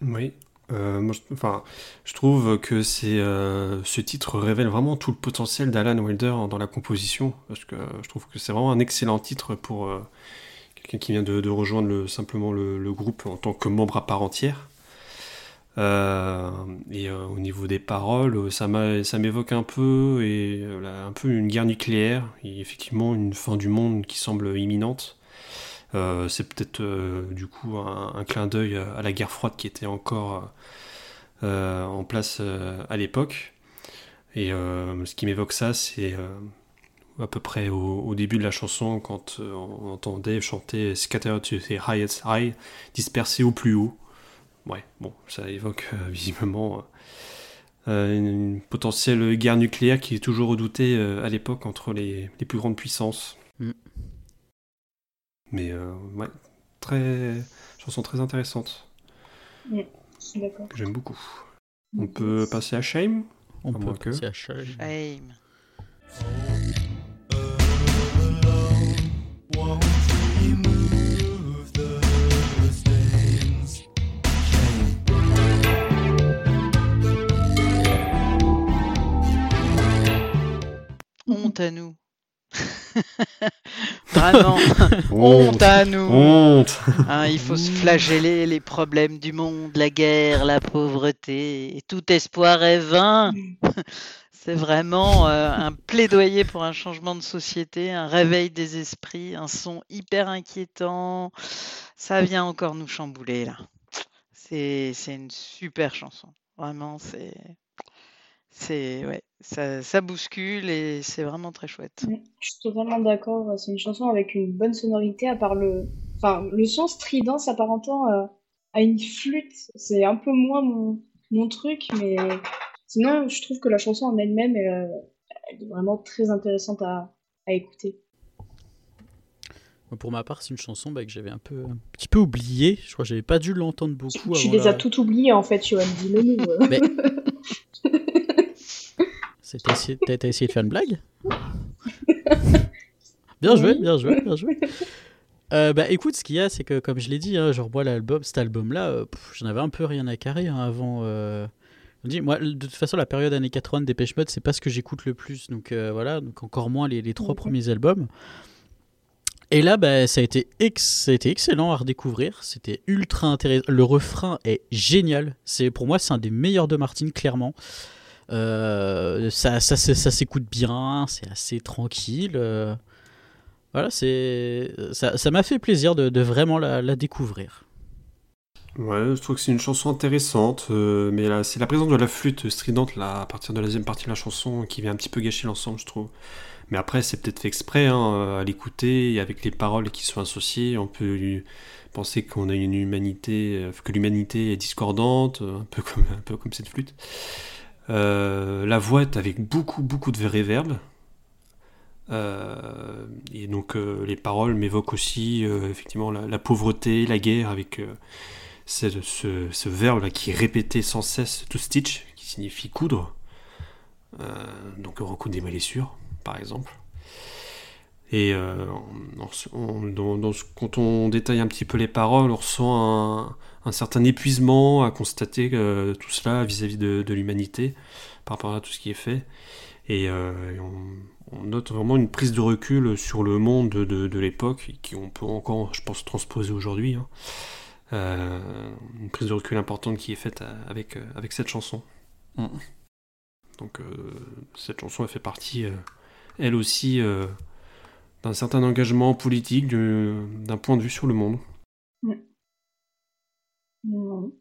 Oui. Euh, je, enfin, je trouve que c'est euh, ce titre révèle vraiment tout le potentiel d'Alan Wilder dans la composition, parce que je trouve que c'est vraiment un excellent titre pour euh, quelqu'un qui vient de, rejoindre le- simplement le, groupe en tant que membre à part entière. Euh, et euh, au niveau des paroles, euh, ça m'évoque un peu et euh, un peu une guerre nucléaire et effectivement une fin du monde qui semble imminente. Euh, c'est peut-être euh, du coup un, clin d'œil à la guerre froide qui était encore euh, en place à l'époque. Et ce qui m'évoque ça, c'est à peu près au, début de la chanson, quand on entend Dave chanter Scattered to the highest high, dispersé au plus haut. Ouais, bon, ça évoque visiblement une, potentielle guerre nucléaire qui est toujours redoutée à l'époque entre les plus grandes puissances. Mm. Mais euh, ouais, très chanson très intéressante Je suis d'accord. que j'aime beaucoup. On peut passer à Shame? On peut moins que- passer à Shame. Shame. Honte à nous. Vraiment, honte à nous. Honte Hein, il faut se flageller les problèmes du monde, la guerre, la pauvreté, et tout espoir est vain. C'est vraiment euh, un plaidoyer pour un changement de société, un réveil des esprits, un son hyper inquiétant. Ça vient encore nous chambouler là. C'est c'est une super chanson. Vraiment, c'est c'est ouais, ça, ça bouscule et c'est vraiment très chouette. Mm, Je suis totalement d'accord. C'est une chanson avec une bonne sonorité, à part le, enfin, le son strident s'apparentant euh, à une flûte. C'est un peu moins mon, mon truc, mais sinon, je trouve que la chanson en elle-même, euh, elle est vraiment très intéressante à, à écouter. Pour ma part, c'est une chanson bah, que j'avais un peu, un petit peu oubliée. Je crois que j'avais pas dû l'entendre beaucoup. Tu, avant les la- as toutes oubliées, en fait, Johan, dis-le nous. Mais- C'est- T'as essayé, de faire une blague? Bien joué, bien joué, bien joué. Euh, bah écoute, ce qu'il y a, c'est que comme je l'ai dit, hein, genre moi l'album, cet album-là, euh, j'en avais un peu rien à carrer hein, avant. euh, me dis, moi, de toute façon, la période années 80 des Mode, c'est pas ce que j'écoute le plus, donc euh, voilà, donc encore moins les, les trois Mhm. premiers albums. Et là, bah, ça, a été ex- ça a été excellent à redécouvrir. C'était ultra intéressant. Le refrain est génial. C'est pour moi, c'est un des meilleurs de Martin, clairement. Euh, ça, ça, s'écoute bien, c'est assez tranquille. euh, voilà, c'est ça, m'a fait plaisir de, vraiment la, découvrir. Ouais, je trouve que c'est une chanson intéressante, euh, mais c'est la présence de la flûte stridente là, à partir de la deuxième partie de la chanson qui vient un petit peu gâcher l'ensemble, je trouve. Mais après, c'est peut-être fait exprès, hein, à l'écouter, et avec les paroles qui sont associées, on peut penser qu'on a une humanité, que l'humanité est discordante, un peu comme cette flûte. Euh, la voix est avec beaucoup, beaucoup de réverb. Euh, et donc euh, les paroles m'évoquent aussi euh, effectivement la, pauvreté, la guerre, avec ce, ce, ce verbe là qui est répété sans cesse, to stitch, qui signifie coudre. Donc recoudre des blessures, par exemple. Et quand on détaille un petit peu les paroles, on ressent un, un certain épuisement à constater euh, tout cela vis-à-vis de, de l'humanité par rapport à tout ce qui est fait. Et, euh, et on, on note vraiment une prise de recul sur le monde de, de- de l'époque, et qui on peut encore, je pense, transposer aujourd'hui. hein. Euh, une prise de recul importante qui est faite avec, avec cette chanson. Mm. Donc euh, cette chanson, elle fait partie, euh, elle aussi, euh, d'un certain engagement politique, d'un point de vue sur le monde. Non.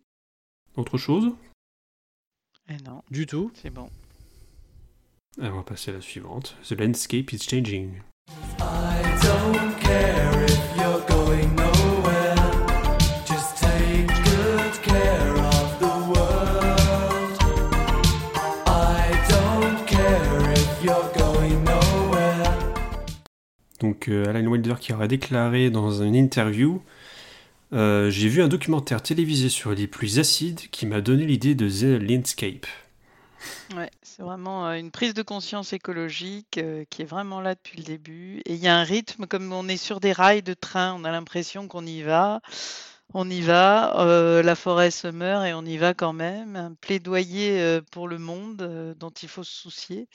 Autre chose Et non, Du tout. c'est bon. Alors, On va passer à la suivante. The landscape is changing. I don't care if you're going nowhere. Just take good care of the world. I don't care if you're going nowhere. Donc euh, Alan Wilder qui aurait déclaré dans une interview euh, J'ai vu un documentaire télévisé sur les pluies acides qui m'a donné l'idée de The Landscape. Ouais, c'est vraiment euh, une prise de conscience écologique euh, qui est vraiment là depuis le début. Et il y a un rythme, comme on est sur des rails de train, on a l'impression qu'on y va, on y va, la forêt se meurt et on y va quand même. Un plaidoyer pour le monde dont il faut se soucier.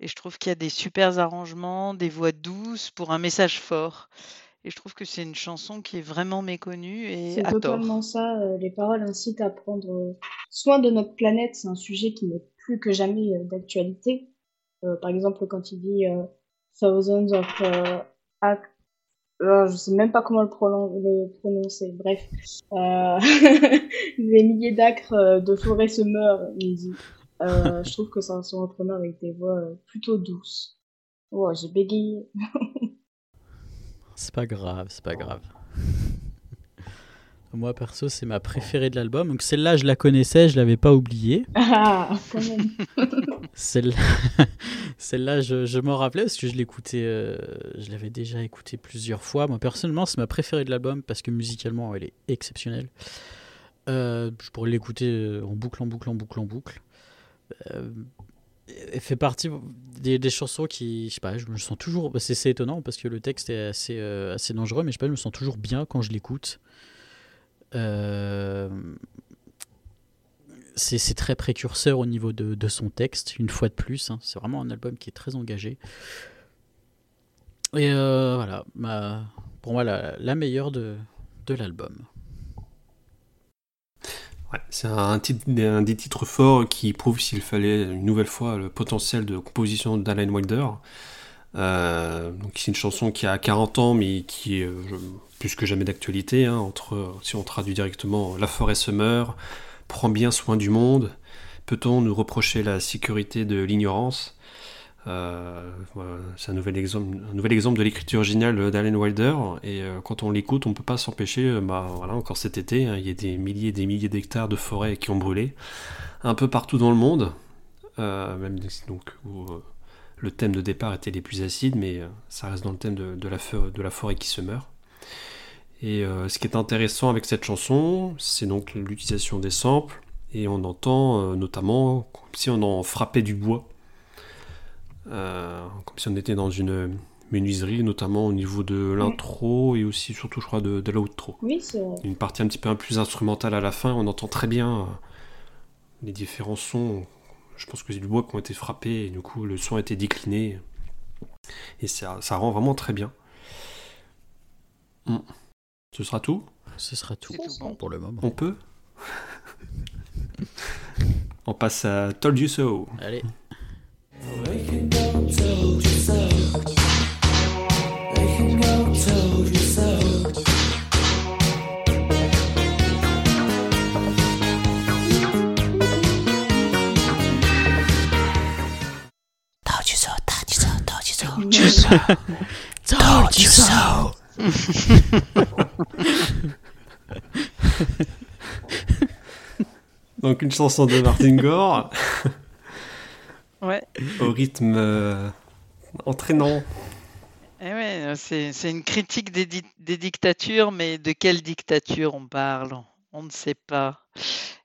Et je trouve qu'il y a des super arrangements, des voix douces pour un message fort. Et je trouve que c'est une chanson qui est vraiment méconnue et C'est tort. totalement ça. euh, Les paroles incitent à prendre euh, soin de notre planète. C'est un sujet qui n'est plus que jamais euh, d'actualité. Euh, par exemple, quand il dit euh, thousands of euh, ac- euh, je sais même pas comment le, pronon- le prononcer. Bref, euh, des milliers d'acres de forêt se meurent, il dit. Euh, je trouve que c'est un son reprenant avec des voix plutôt douces. Oh, j'ai bégayé. C'est pas grave, c'est pas grave. Moi, perso, c'est ma préférée de l'album. Donc celle-là, je la connaissais, je l'avais pas oubliée. Ah, quand même. Celle- Celle-là, je, je m'en rappelais parce que je l'écoutais, euh, je l'avais déjà écoutée plusieurs fois. Moi, personnellement, c'est ma préférée de l'album parce que musicalement, elle est exceptionnelle. Euh, je pourrais l'écouter euh, en boucle, en boucle, en boucle, en boucle. Euh, fait partie des, chansons qui, je sais pas, je me sens toujours. bah, C'est étonnant parce que le texte est assez, euh, assez dangereux, mais je sais pas, je me sens toujours bien quand je l'écoute. Euh, c'est c'est très précurseur au niveau de, de son texte, une fois de plus. hein. C'est vraiment un album qui est très engagé. Et euh, voilà, ma- pour moi, la, la meilleure de, de l'album. C'est un, des titres forts qui prouve s'il fallait une nouvelle fois le potentiel de composition d'Alan Wilder. Euh, c'est une chanson qui a 40 ans mais qui est euh, plus que jamais d'actualité. hein, si on traduit directement, la forêt se meurt, prend bien soin du monde. Peut-on nous reprocher la sécurité de l'ignorance? Euh, C'est un nouvel exemple, un nouvel exemple de l'écriture originale d'Alan Wilder. Et euh, quand on l'écoute, on peut pas s'empêcher. euh, bah, voilà, encore cet été, hein, il y a des milliers et des milliers d'hectares de forêts qui ont brûlé, un peu partout dans le monde. Même donc le thème de départ était les plus acides, mais ça reste dans le thème de, la, forêt qui se meurt. Et ce qui est intéressant avec cette chanson, c'est donc l'utilisation des samples, et on entend notamment comme si on en frappait du bois, comme si on était dans une menuiserie, notamment au niveau de l'intro et aussi surtout je crois de, de l'outro. Oui, c'est vrai. Une partie un petit peu plus instrumentale à la fin, on entend très bien euh, les différents sons. Je pense que c'est du bois qui ont été frappés et du coup le son a été décliné. Et ça, ça rend vraiment très bien. Mm. Ce sera tout? Ce sera tout, C'est tout bon. pour le moment. On peut? On passe à Told You So. Allez, told you so. Donc une chanson de Martin Gore Ouais. au rythme euh, entraînant. Eh ouais, euh, c'est c'est une critique des, di- des dictatures, mais de quelle dictature on parle? On ne sait pas.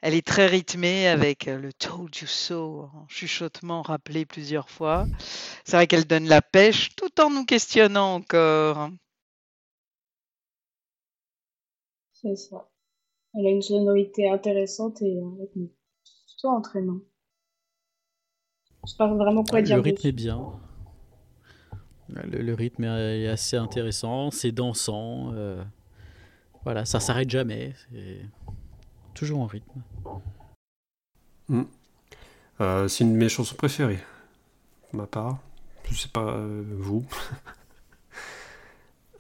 Elle est très rythmée avec euh, le Told you so en chuchotement rappelé plusieurs fois. C'est vrai qu'elle donne la pêche tout en nous questionnant encore. C'est ça. Elle a une sonorité intéressante et un rythme plutôt entraînant. Je sais pas vraiment quoi le dire rythme dessus. est bien. Le, le rythme est assez intéressant, c'est dansant. euh, voilà, ça s'arrête jamais. C'est toujours en rythme. Euh, c'est une de mes chansons préférées, pour ma part. Je sais pas euh, vous.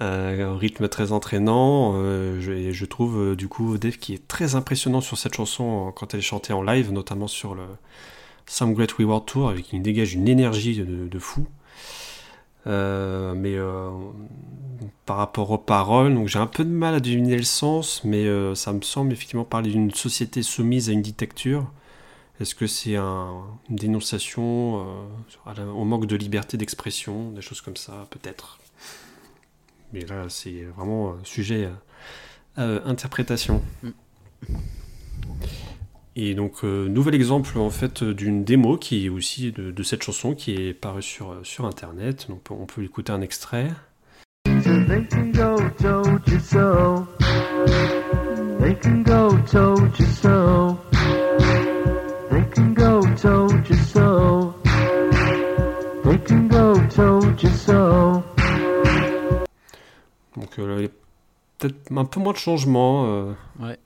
Euh, un rythme très entraînant. euh, je, et je trouve euh, du coup Dave qui est très impressionnant sur cette chanson quand elle est chantée en live, notamment sur le Some Great Reward Tour, avec qui dégage une énergie de, fou. Euh, mais euh, par rapport aux paroles, donc j'ai un peu de mal à deviner le sens, mais euh, ça me semble effectivement parler d'une société soumise à une dictature. Est-ce que c'est un- une dénonciation au manque de liberté d'expression, des choses comme ça, peut-être? Mais là, c'est vraiment sujet à, à interprétation. Et donc, euh, nouvel exemple en fait d'une démo qui est aussi de, de cette chanson qui est parue sur, sur internet. Donc, on peut écouter un extrait. They can go told you so. They can go told you so. They can go told you so. They can go told you so. Donc, euh, il y a peut-être un peu moins de changements euh, Ouais.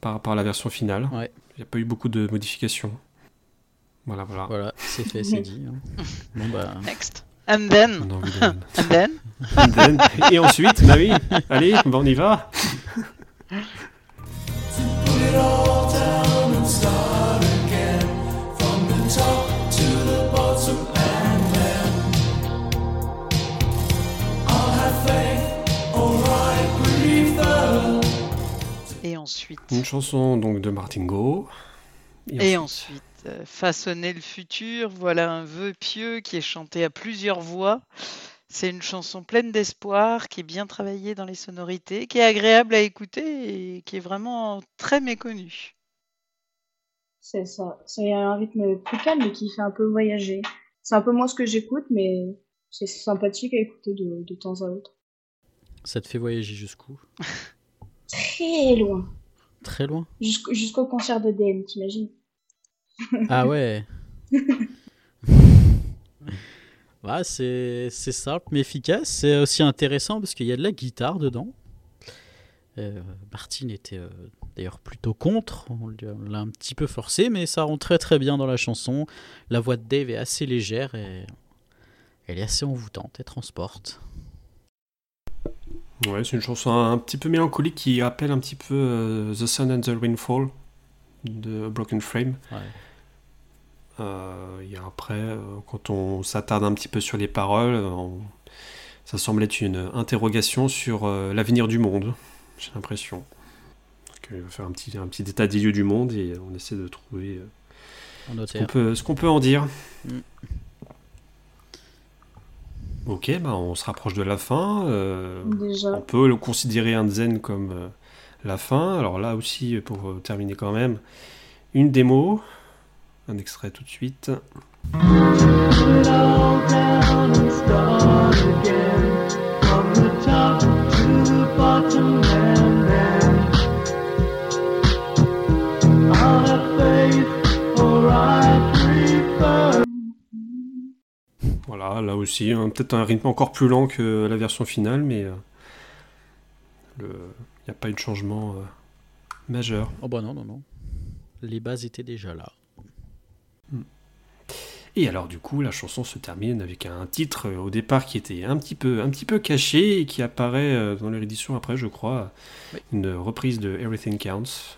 Par rapport à la version finale. Ouais. Il n'y a pas eu beaucoup de modifications. Voilà, voilà. Voilà, c'est fait, c'est dit. hein. Bon bah, Next. And then, On a envie de- and then, And then- Et ensuite, bah oui, allez, bah on y va. Ensuite, Une chanson donc de Martin Go. et ensuite, euh, façonner le futur. Voilà un vœu pieux qui est chanté à plusieurs voix. C'est une chanson pleine d'espoir, qui est bien travaillée dans les sonorités, qui est agréable à écouter et qui est vraiment très méconnue. C'est ça. C'est un rythme plus calme et qui fait un peu voyager. C'est un peu moins ce que j'écoute, mais c'est sympathique à écouter de, de temps à autre. Ça te fait voyager jusqu'où? Très loin. Très loin. Jusqu'au concert de DM, t'imagines? Ah ouais. Ouais, c'est simple mais efficace. C'est aussi intéressant parce qu'il y a de la guitare dedans. Euh, Martine était euh, d'ailleurs plutôt contre. On l'a un petit peu forcé, mais ça rentre très très bien dans la chanson. La voix de Dave est assez légère et elle est assez envoûtante. Elle transporte. Ouais, c'est une chanson un petit peu mélancolique qui rappelle un petit peu euh, The Sun and the Rainfall de Broken Frame. Ouais. Euh, et après, euh, quand on s'attarde un petit peu sur les paroles, on- ça semble être une interrogation sur euh, l'avenir du monde, j'ai l'impression. Il va faire un petit, un petit état des lieux du monde et on essaie de trouver euh, En ce qu'on notaire. peut, ce qu'on peut en dire. Mm. Ok, bah on se rapproche de la fin. euh, on peut le considérer un zen comme euh, la fin. Alors là aussi, pour euh, terminer quand même, une démo, un extrait tout de suite. Voilà, là aussi, hein, peut-être un rythme encore plus lent que la version finale, mais euh, il n'y a pas eu de changement euh, majeur. Oh bah non, non, non. Les bases étaient déjà là. Et alors du coup, la chanson se termine avec un titre euh, au départ qui était un petit peu, un petit peu caché et qui apparaît euh, dans les éditions après, je crois, Oui. une reprise de Everything Counts.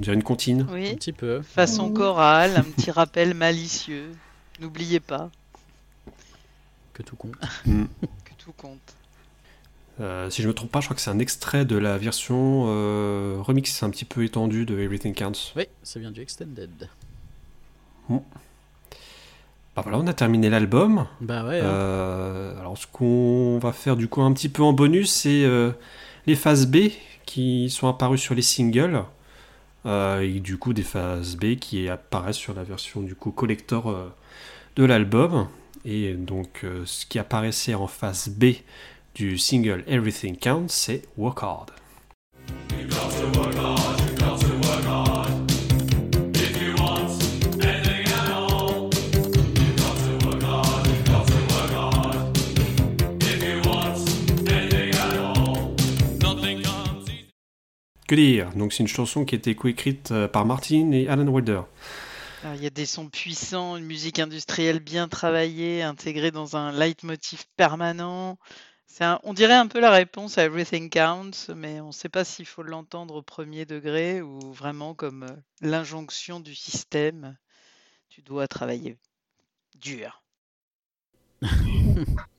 On dirait une comptine. Un Oui, petit peu. façon Mhm. chorale, un petit rappel malicieux. N'oubliez pas Que tout compte. Mm. que tout compte. Euh, si je me trompe pas, je crois que c'est un extrait de la version euh, remix un petit peu étendue de Everything Counts. Oui, ça vient du Extended. Bah voilà, on a terminé l'album. Bah ouais. hein. Euh, alors ce qu'on va faire du coup un petit peu en bonus, c'est euh, les phases B qui sont apparues sur les singles. Euh, et du coup des phases B qui apparaissent sur la version du coup collector euh, de l'album. Et donc euh, ce qui apparaissait en phase B du single Everything Counts, c'est Work Hard. Que dire Donc c'est une chanson qui a été coécrite euh, par Martin et Alan Wilder. Alors, il y a des sons puissants, une musique industrielle bien travaillée, intégrée dans un leitmotiv permanent. Un- on dirait un peu la réponse à Everything Counts, mais on ne sait pas s'il faut l'entendre au premier degré ou vraiment comme euh, l'injonction du système. Tu dois travailler dur.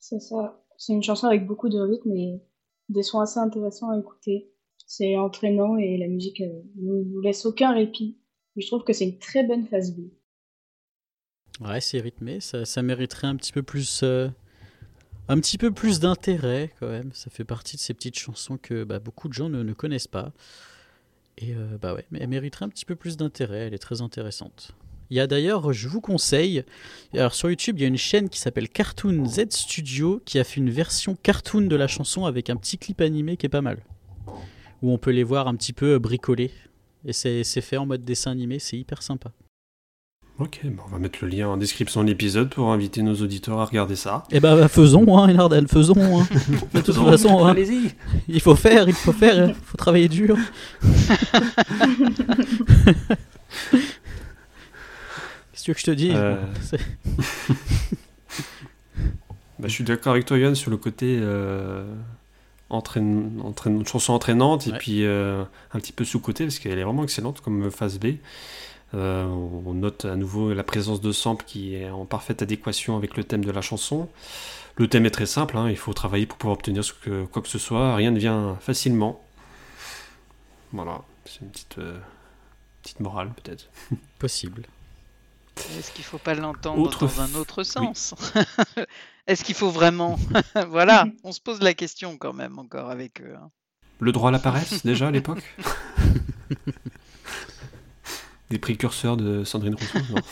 C'est ça. C'est une chanson avec beaucoup de rythme et des sons assez intéressants à écouter. C'est entraînant et la musique euh, ne nous laisse aucun répit. Je trouve que c'est une très bonne phase B. Ouais, c'est rythmé, ça, mériterait un petit peu plus, euh, un petit peu plus d'intérêt quand même. Ça fait partie de ces petites chansons que bah, beaucoup de gens ne, ne connaissent pas. Et euh, bah ouais, mais elle mériterait un petit peu plus d'intérêt. Elle est très intéressante. Il y a d'ailleurs, je vous conseille, alors sur YouTube, il y a une chaîne qui s'appelle Cartoon Z Studio qui a fait une version cartoon de la chanson avec un petit clip animé qui est pas mal. Où on peut les voir un petit peu bricoler. Et c'est fait en mode dessin animé, c'est hyper sympa. Ok, bon, on va mettre le lien en description de l'épisode pour inviter nos auditeurs à regarder ça. Eh ben, bah, faisons, hein, Enarden, faisons. Hein. De toute façon, hein, allez-y. il faut faire, il faut faire, il faut travailler dur. Qu'est-ce que tu veux que je te dise Euh, Bah, je suis d'accord avec toi, Yann, sur le côté euh, entraîne, entraîne- chanson entraînante et puis euh, un petit peu sous-côté parce qu'elle est vraiment excellente comme phase B. On note à nouveau la présence de samples qui est en parfaite adéquation avec le thème de la chanson. Le thème est très simple, hein, il faut travailler pour pouvoir obtenir ce que, quoi que ce soit, rien ne vient facilement. Voilà, c'est une petite, petite morale peut-être. Possible. Est-ce qu'il faut pas l'entendre Autre dans un autre sens Est-ce qu'il faut vraiment Voilà, on se pose la question quand même encore avec eux. hein. Le droit à la paresse, déjà à l'époque Des précurseurs de Sandrine Rousseau Non.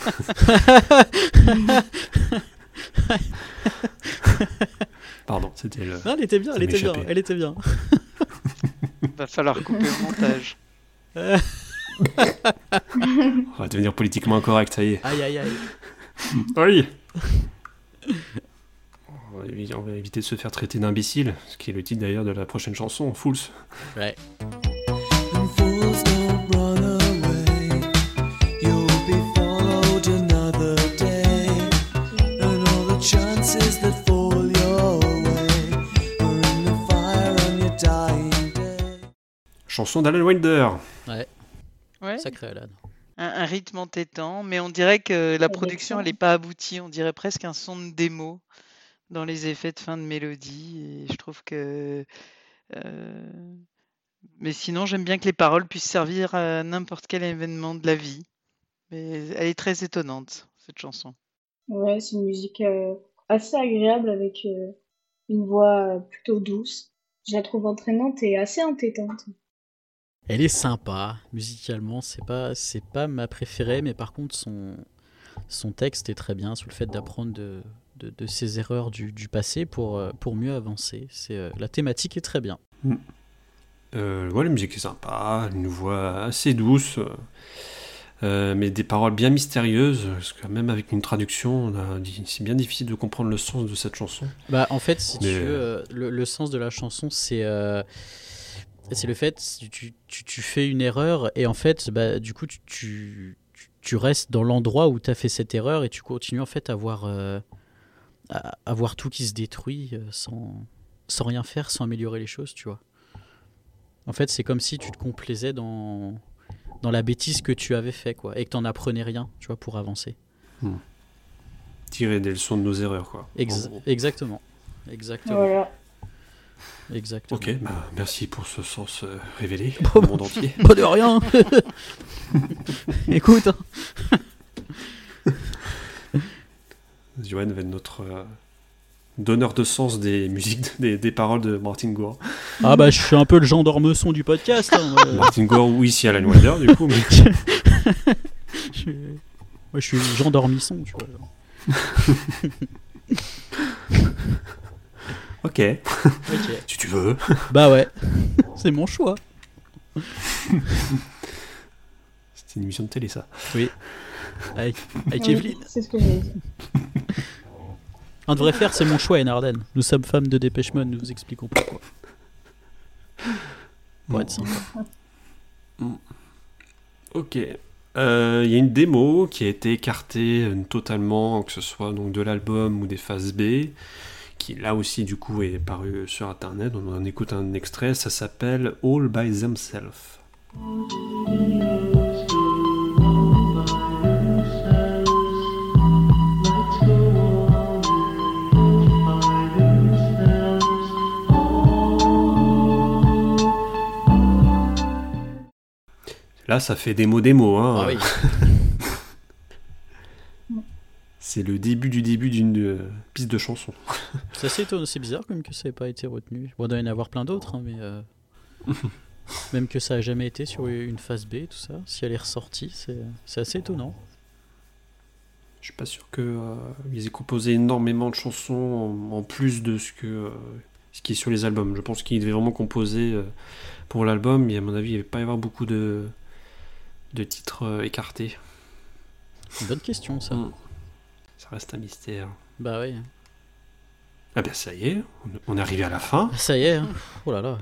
Pardon, c'était le. Non, elle était bien, Ça elle était bien, elle était bien. Va falloir couper le montage. On va devenir politiquement incorrect, ça y est. Aïe, aïe, aïe. Oui on va, éviter de se faire traiter d'imbécile, ce qui est le titre d'ailleurs de la prochaine chanson, Fools. Ouais. Chanson d'Alan Wilder. Ouais, Sacré Alan. un, un rythme entêtant, mais on dirait que la production n'est pas aboutie. On dirait presque un son de démo dans les effets de fin de mélodie. Et je trouve que. euh, Mais sinon, j'aime bien que les paroles puissent servir à n'importe quel événement de la vie. Mais elle est très étonnante, cette chanson. Ouais, c'est une musique euh, assez agréable avec euh, une voix plutôt douce. Je la trouve entraînante et assez entêtante. Elle est sympa, musicalement, c'est pas, c'est pas ma préférée, mais par contre, son, son texte est très bien sur le fait d'apprendre de, de, de ses erreurs du, du passé pour, euh, pour mieux avancer. C'est, euh, la thématique est très bien. Euh, ouais, la musique est sympa, une voix assez douce, euh, mais des paroles bien mystérieuses, parce que même avec une traduction, c'est bien difficile de comprendre le sens de cette chanson. Bah, en fait, si tu veux, le, le sens de la chanson, c'est euh, c'est le fait, tu, tu, fais une erreur et en fait, bah, du coup, tu, tu, tu- tu restes dans l'endroit où tu as fait cette erreur et tu continues en fait à voir, euh, à, à voir tout qui se détruit euh, sans, sans rien faire, sans améliorer les choses, tu vois. En fait, c'est comme si tu te complaisais dans, dans la bêtise que tu avais fait, quoi, et que tu n'en apprenais rien, tu vois, pour avancer. Tirer des leçons de nos erreurs, quoi. Ex- exactement. Exactement. Voilà. Exactement. Ok, bah, merci pour ce sens euh, révélé au monde entier. Pas de rien. Écoute, hein. Johan va être notre euh, donneur de sens des musiques, des, des paroles de Martin Gore. ah bah je suis un peu le gendarme-son du podcast. hein. Martin Gore ou ici Alan Wilder, du coup, mais Je suis- Moi je suis le gendarmisson, tu vois. Ok, si tu veux. Bah ouais, c'est mon choix. C'est une émission de télé, ça. Avec, avec Oui, Evelyne. c'est ce que j'ai dit. On devrait faire c'est mon choix, Enarden. Nous sommes femmes de Dépêche Mode, nous vous expliquons pourquoi. Pour être sympa. Ok. Euh, Il y a une démo qui a été écartée euh, totalement, que ce soit donc de l'album ou des phases B, qui là aussi du coup est paru sur internet. On en écoute un extrait, ça s'appelle All by Themselves. Là, ça fait démo démo. Hein. Ah oui. C'est le début du début d'une euh, piste de chanson. C'est assez étonnant, c'est bizarre comme que ça n'ait pas été retenu. Bon, il doit y en avoir plein d'autres, hein, mais euh, même que ça a jamais été sur une phase B, tout ça. Si elle est ressortie, c'est assez étonnant. Je suis pas sûr que euh, aient composé énormément de chansons en, en plus de ce que euh, ce qui est sur les albums. Je pense qu'ils devaient vraiment composer pour l'album, mais à mon avis, il ne va pas y avoir beaucoup de de titres écartés. Une bonne question, ça. Ça reste un mystère. Bah oui. Ah ben ça y est, on- est arrivé à la fin. Ça y est. hein. Oh là là.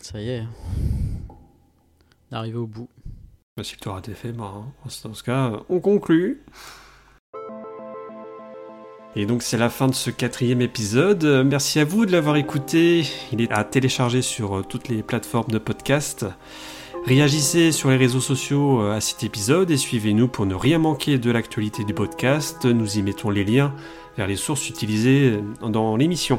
Ça y est. On est arrivé au bout. Bah, si le tour a été fait, bah, hein, dans ce- cas, on conclut. Et donc c'est la fin de ce quatrième épisode. Merci à vous de l'avoir écouté. Il est à télécharger sur euh, toutes les plateformes de podcast. Réagissez sur les réseaux sociaux euh, à cet épisode et suivez-nous pour ne rien manquer de l'actualité du podcast. Nous y mettons les liens vers les sources utilisées euh, dans l'émission.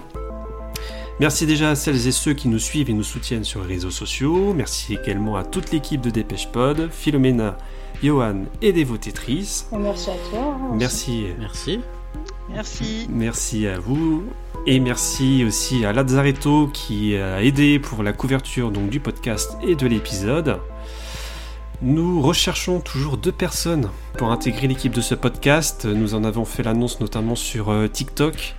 Merci déjà à celles et ceux qui nous suivent et nous soutiennent sur les réseaux sociaux. Merci également à toute l'équipe de Dépêche Pod, Philomena, Johan et Dévotétrice. Merci à toi. Merci, Merci. Merci. merci à vous. Et merci aussi à Lazzaretto qui a aidé pour la couverture du podcast et de l'épisode. Nous recherchons toujours deux personnes pour intégrer l'équipe de ce podcast. Nous en avons fait l'annonce notamment sur euh, TikTok.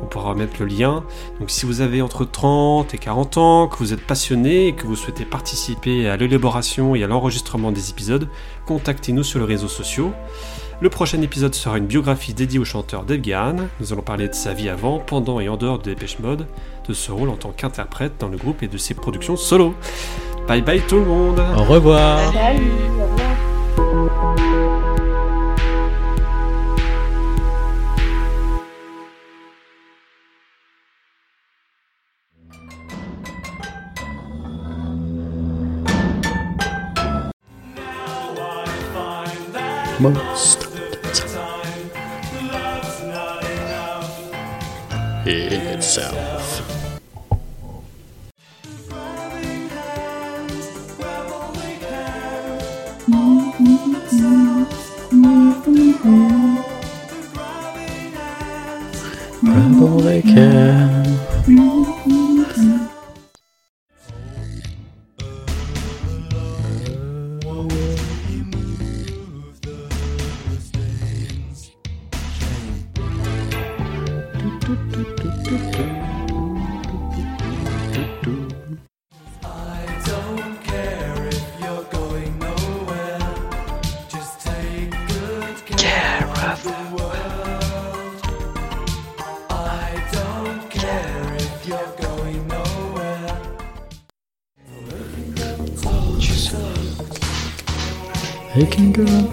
On pourra mettre le lien. Donc si vous avez entre 30 et 40 ans, que vous êtes passionné et que vous souhaitez participer à l'élaboration et à l'enregistrement des épisodes, contactez-nous sur les réseaux sociaux. Le prochain épisode sera une biographie dédiée au chanteur Dave Gahan. Nous allons parler de sa vie avant, pendant et en dehors de Dépêche Mode, de ce rôle en tant qu'interprète dans le groupe et de ses productions solo. Bye bye tout le monde Au revoir. Salut, au revoir. Most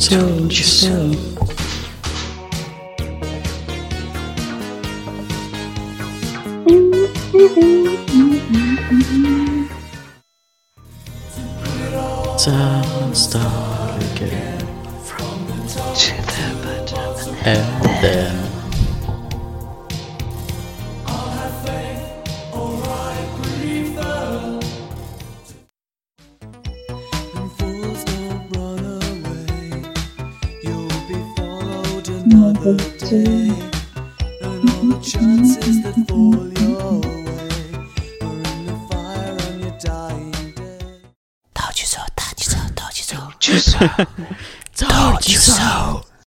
can go and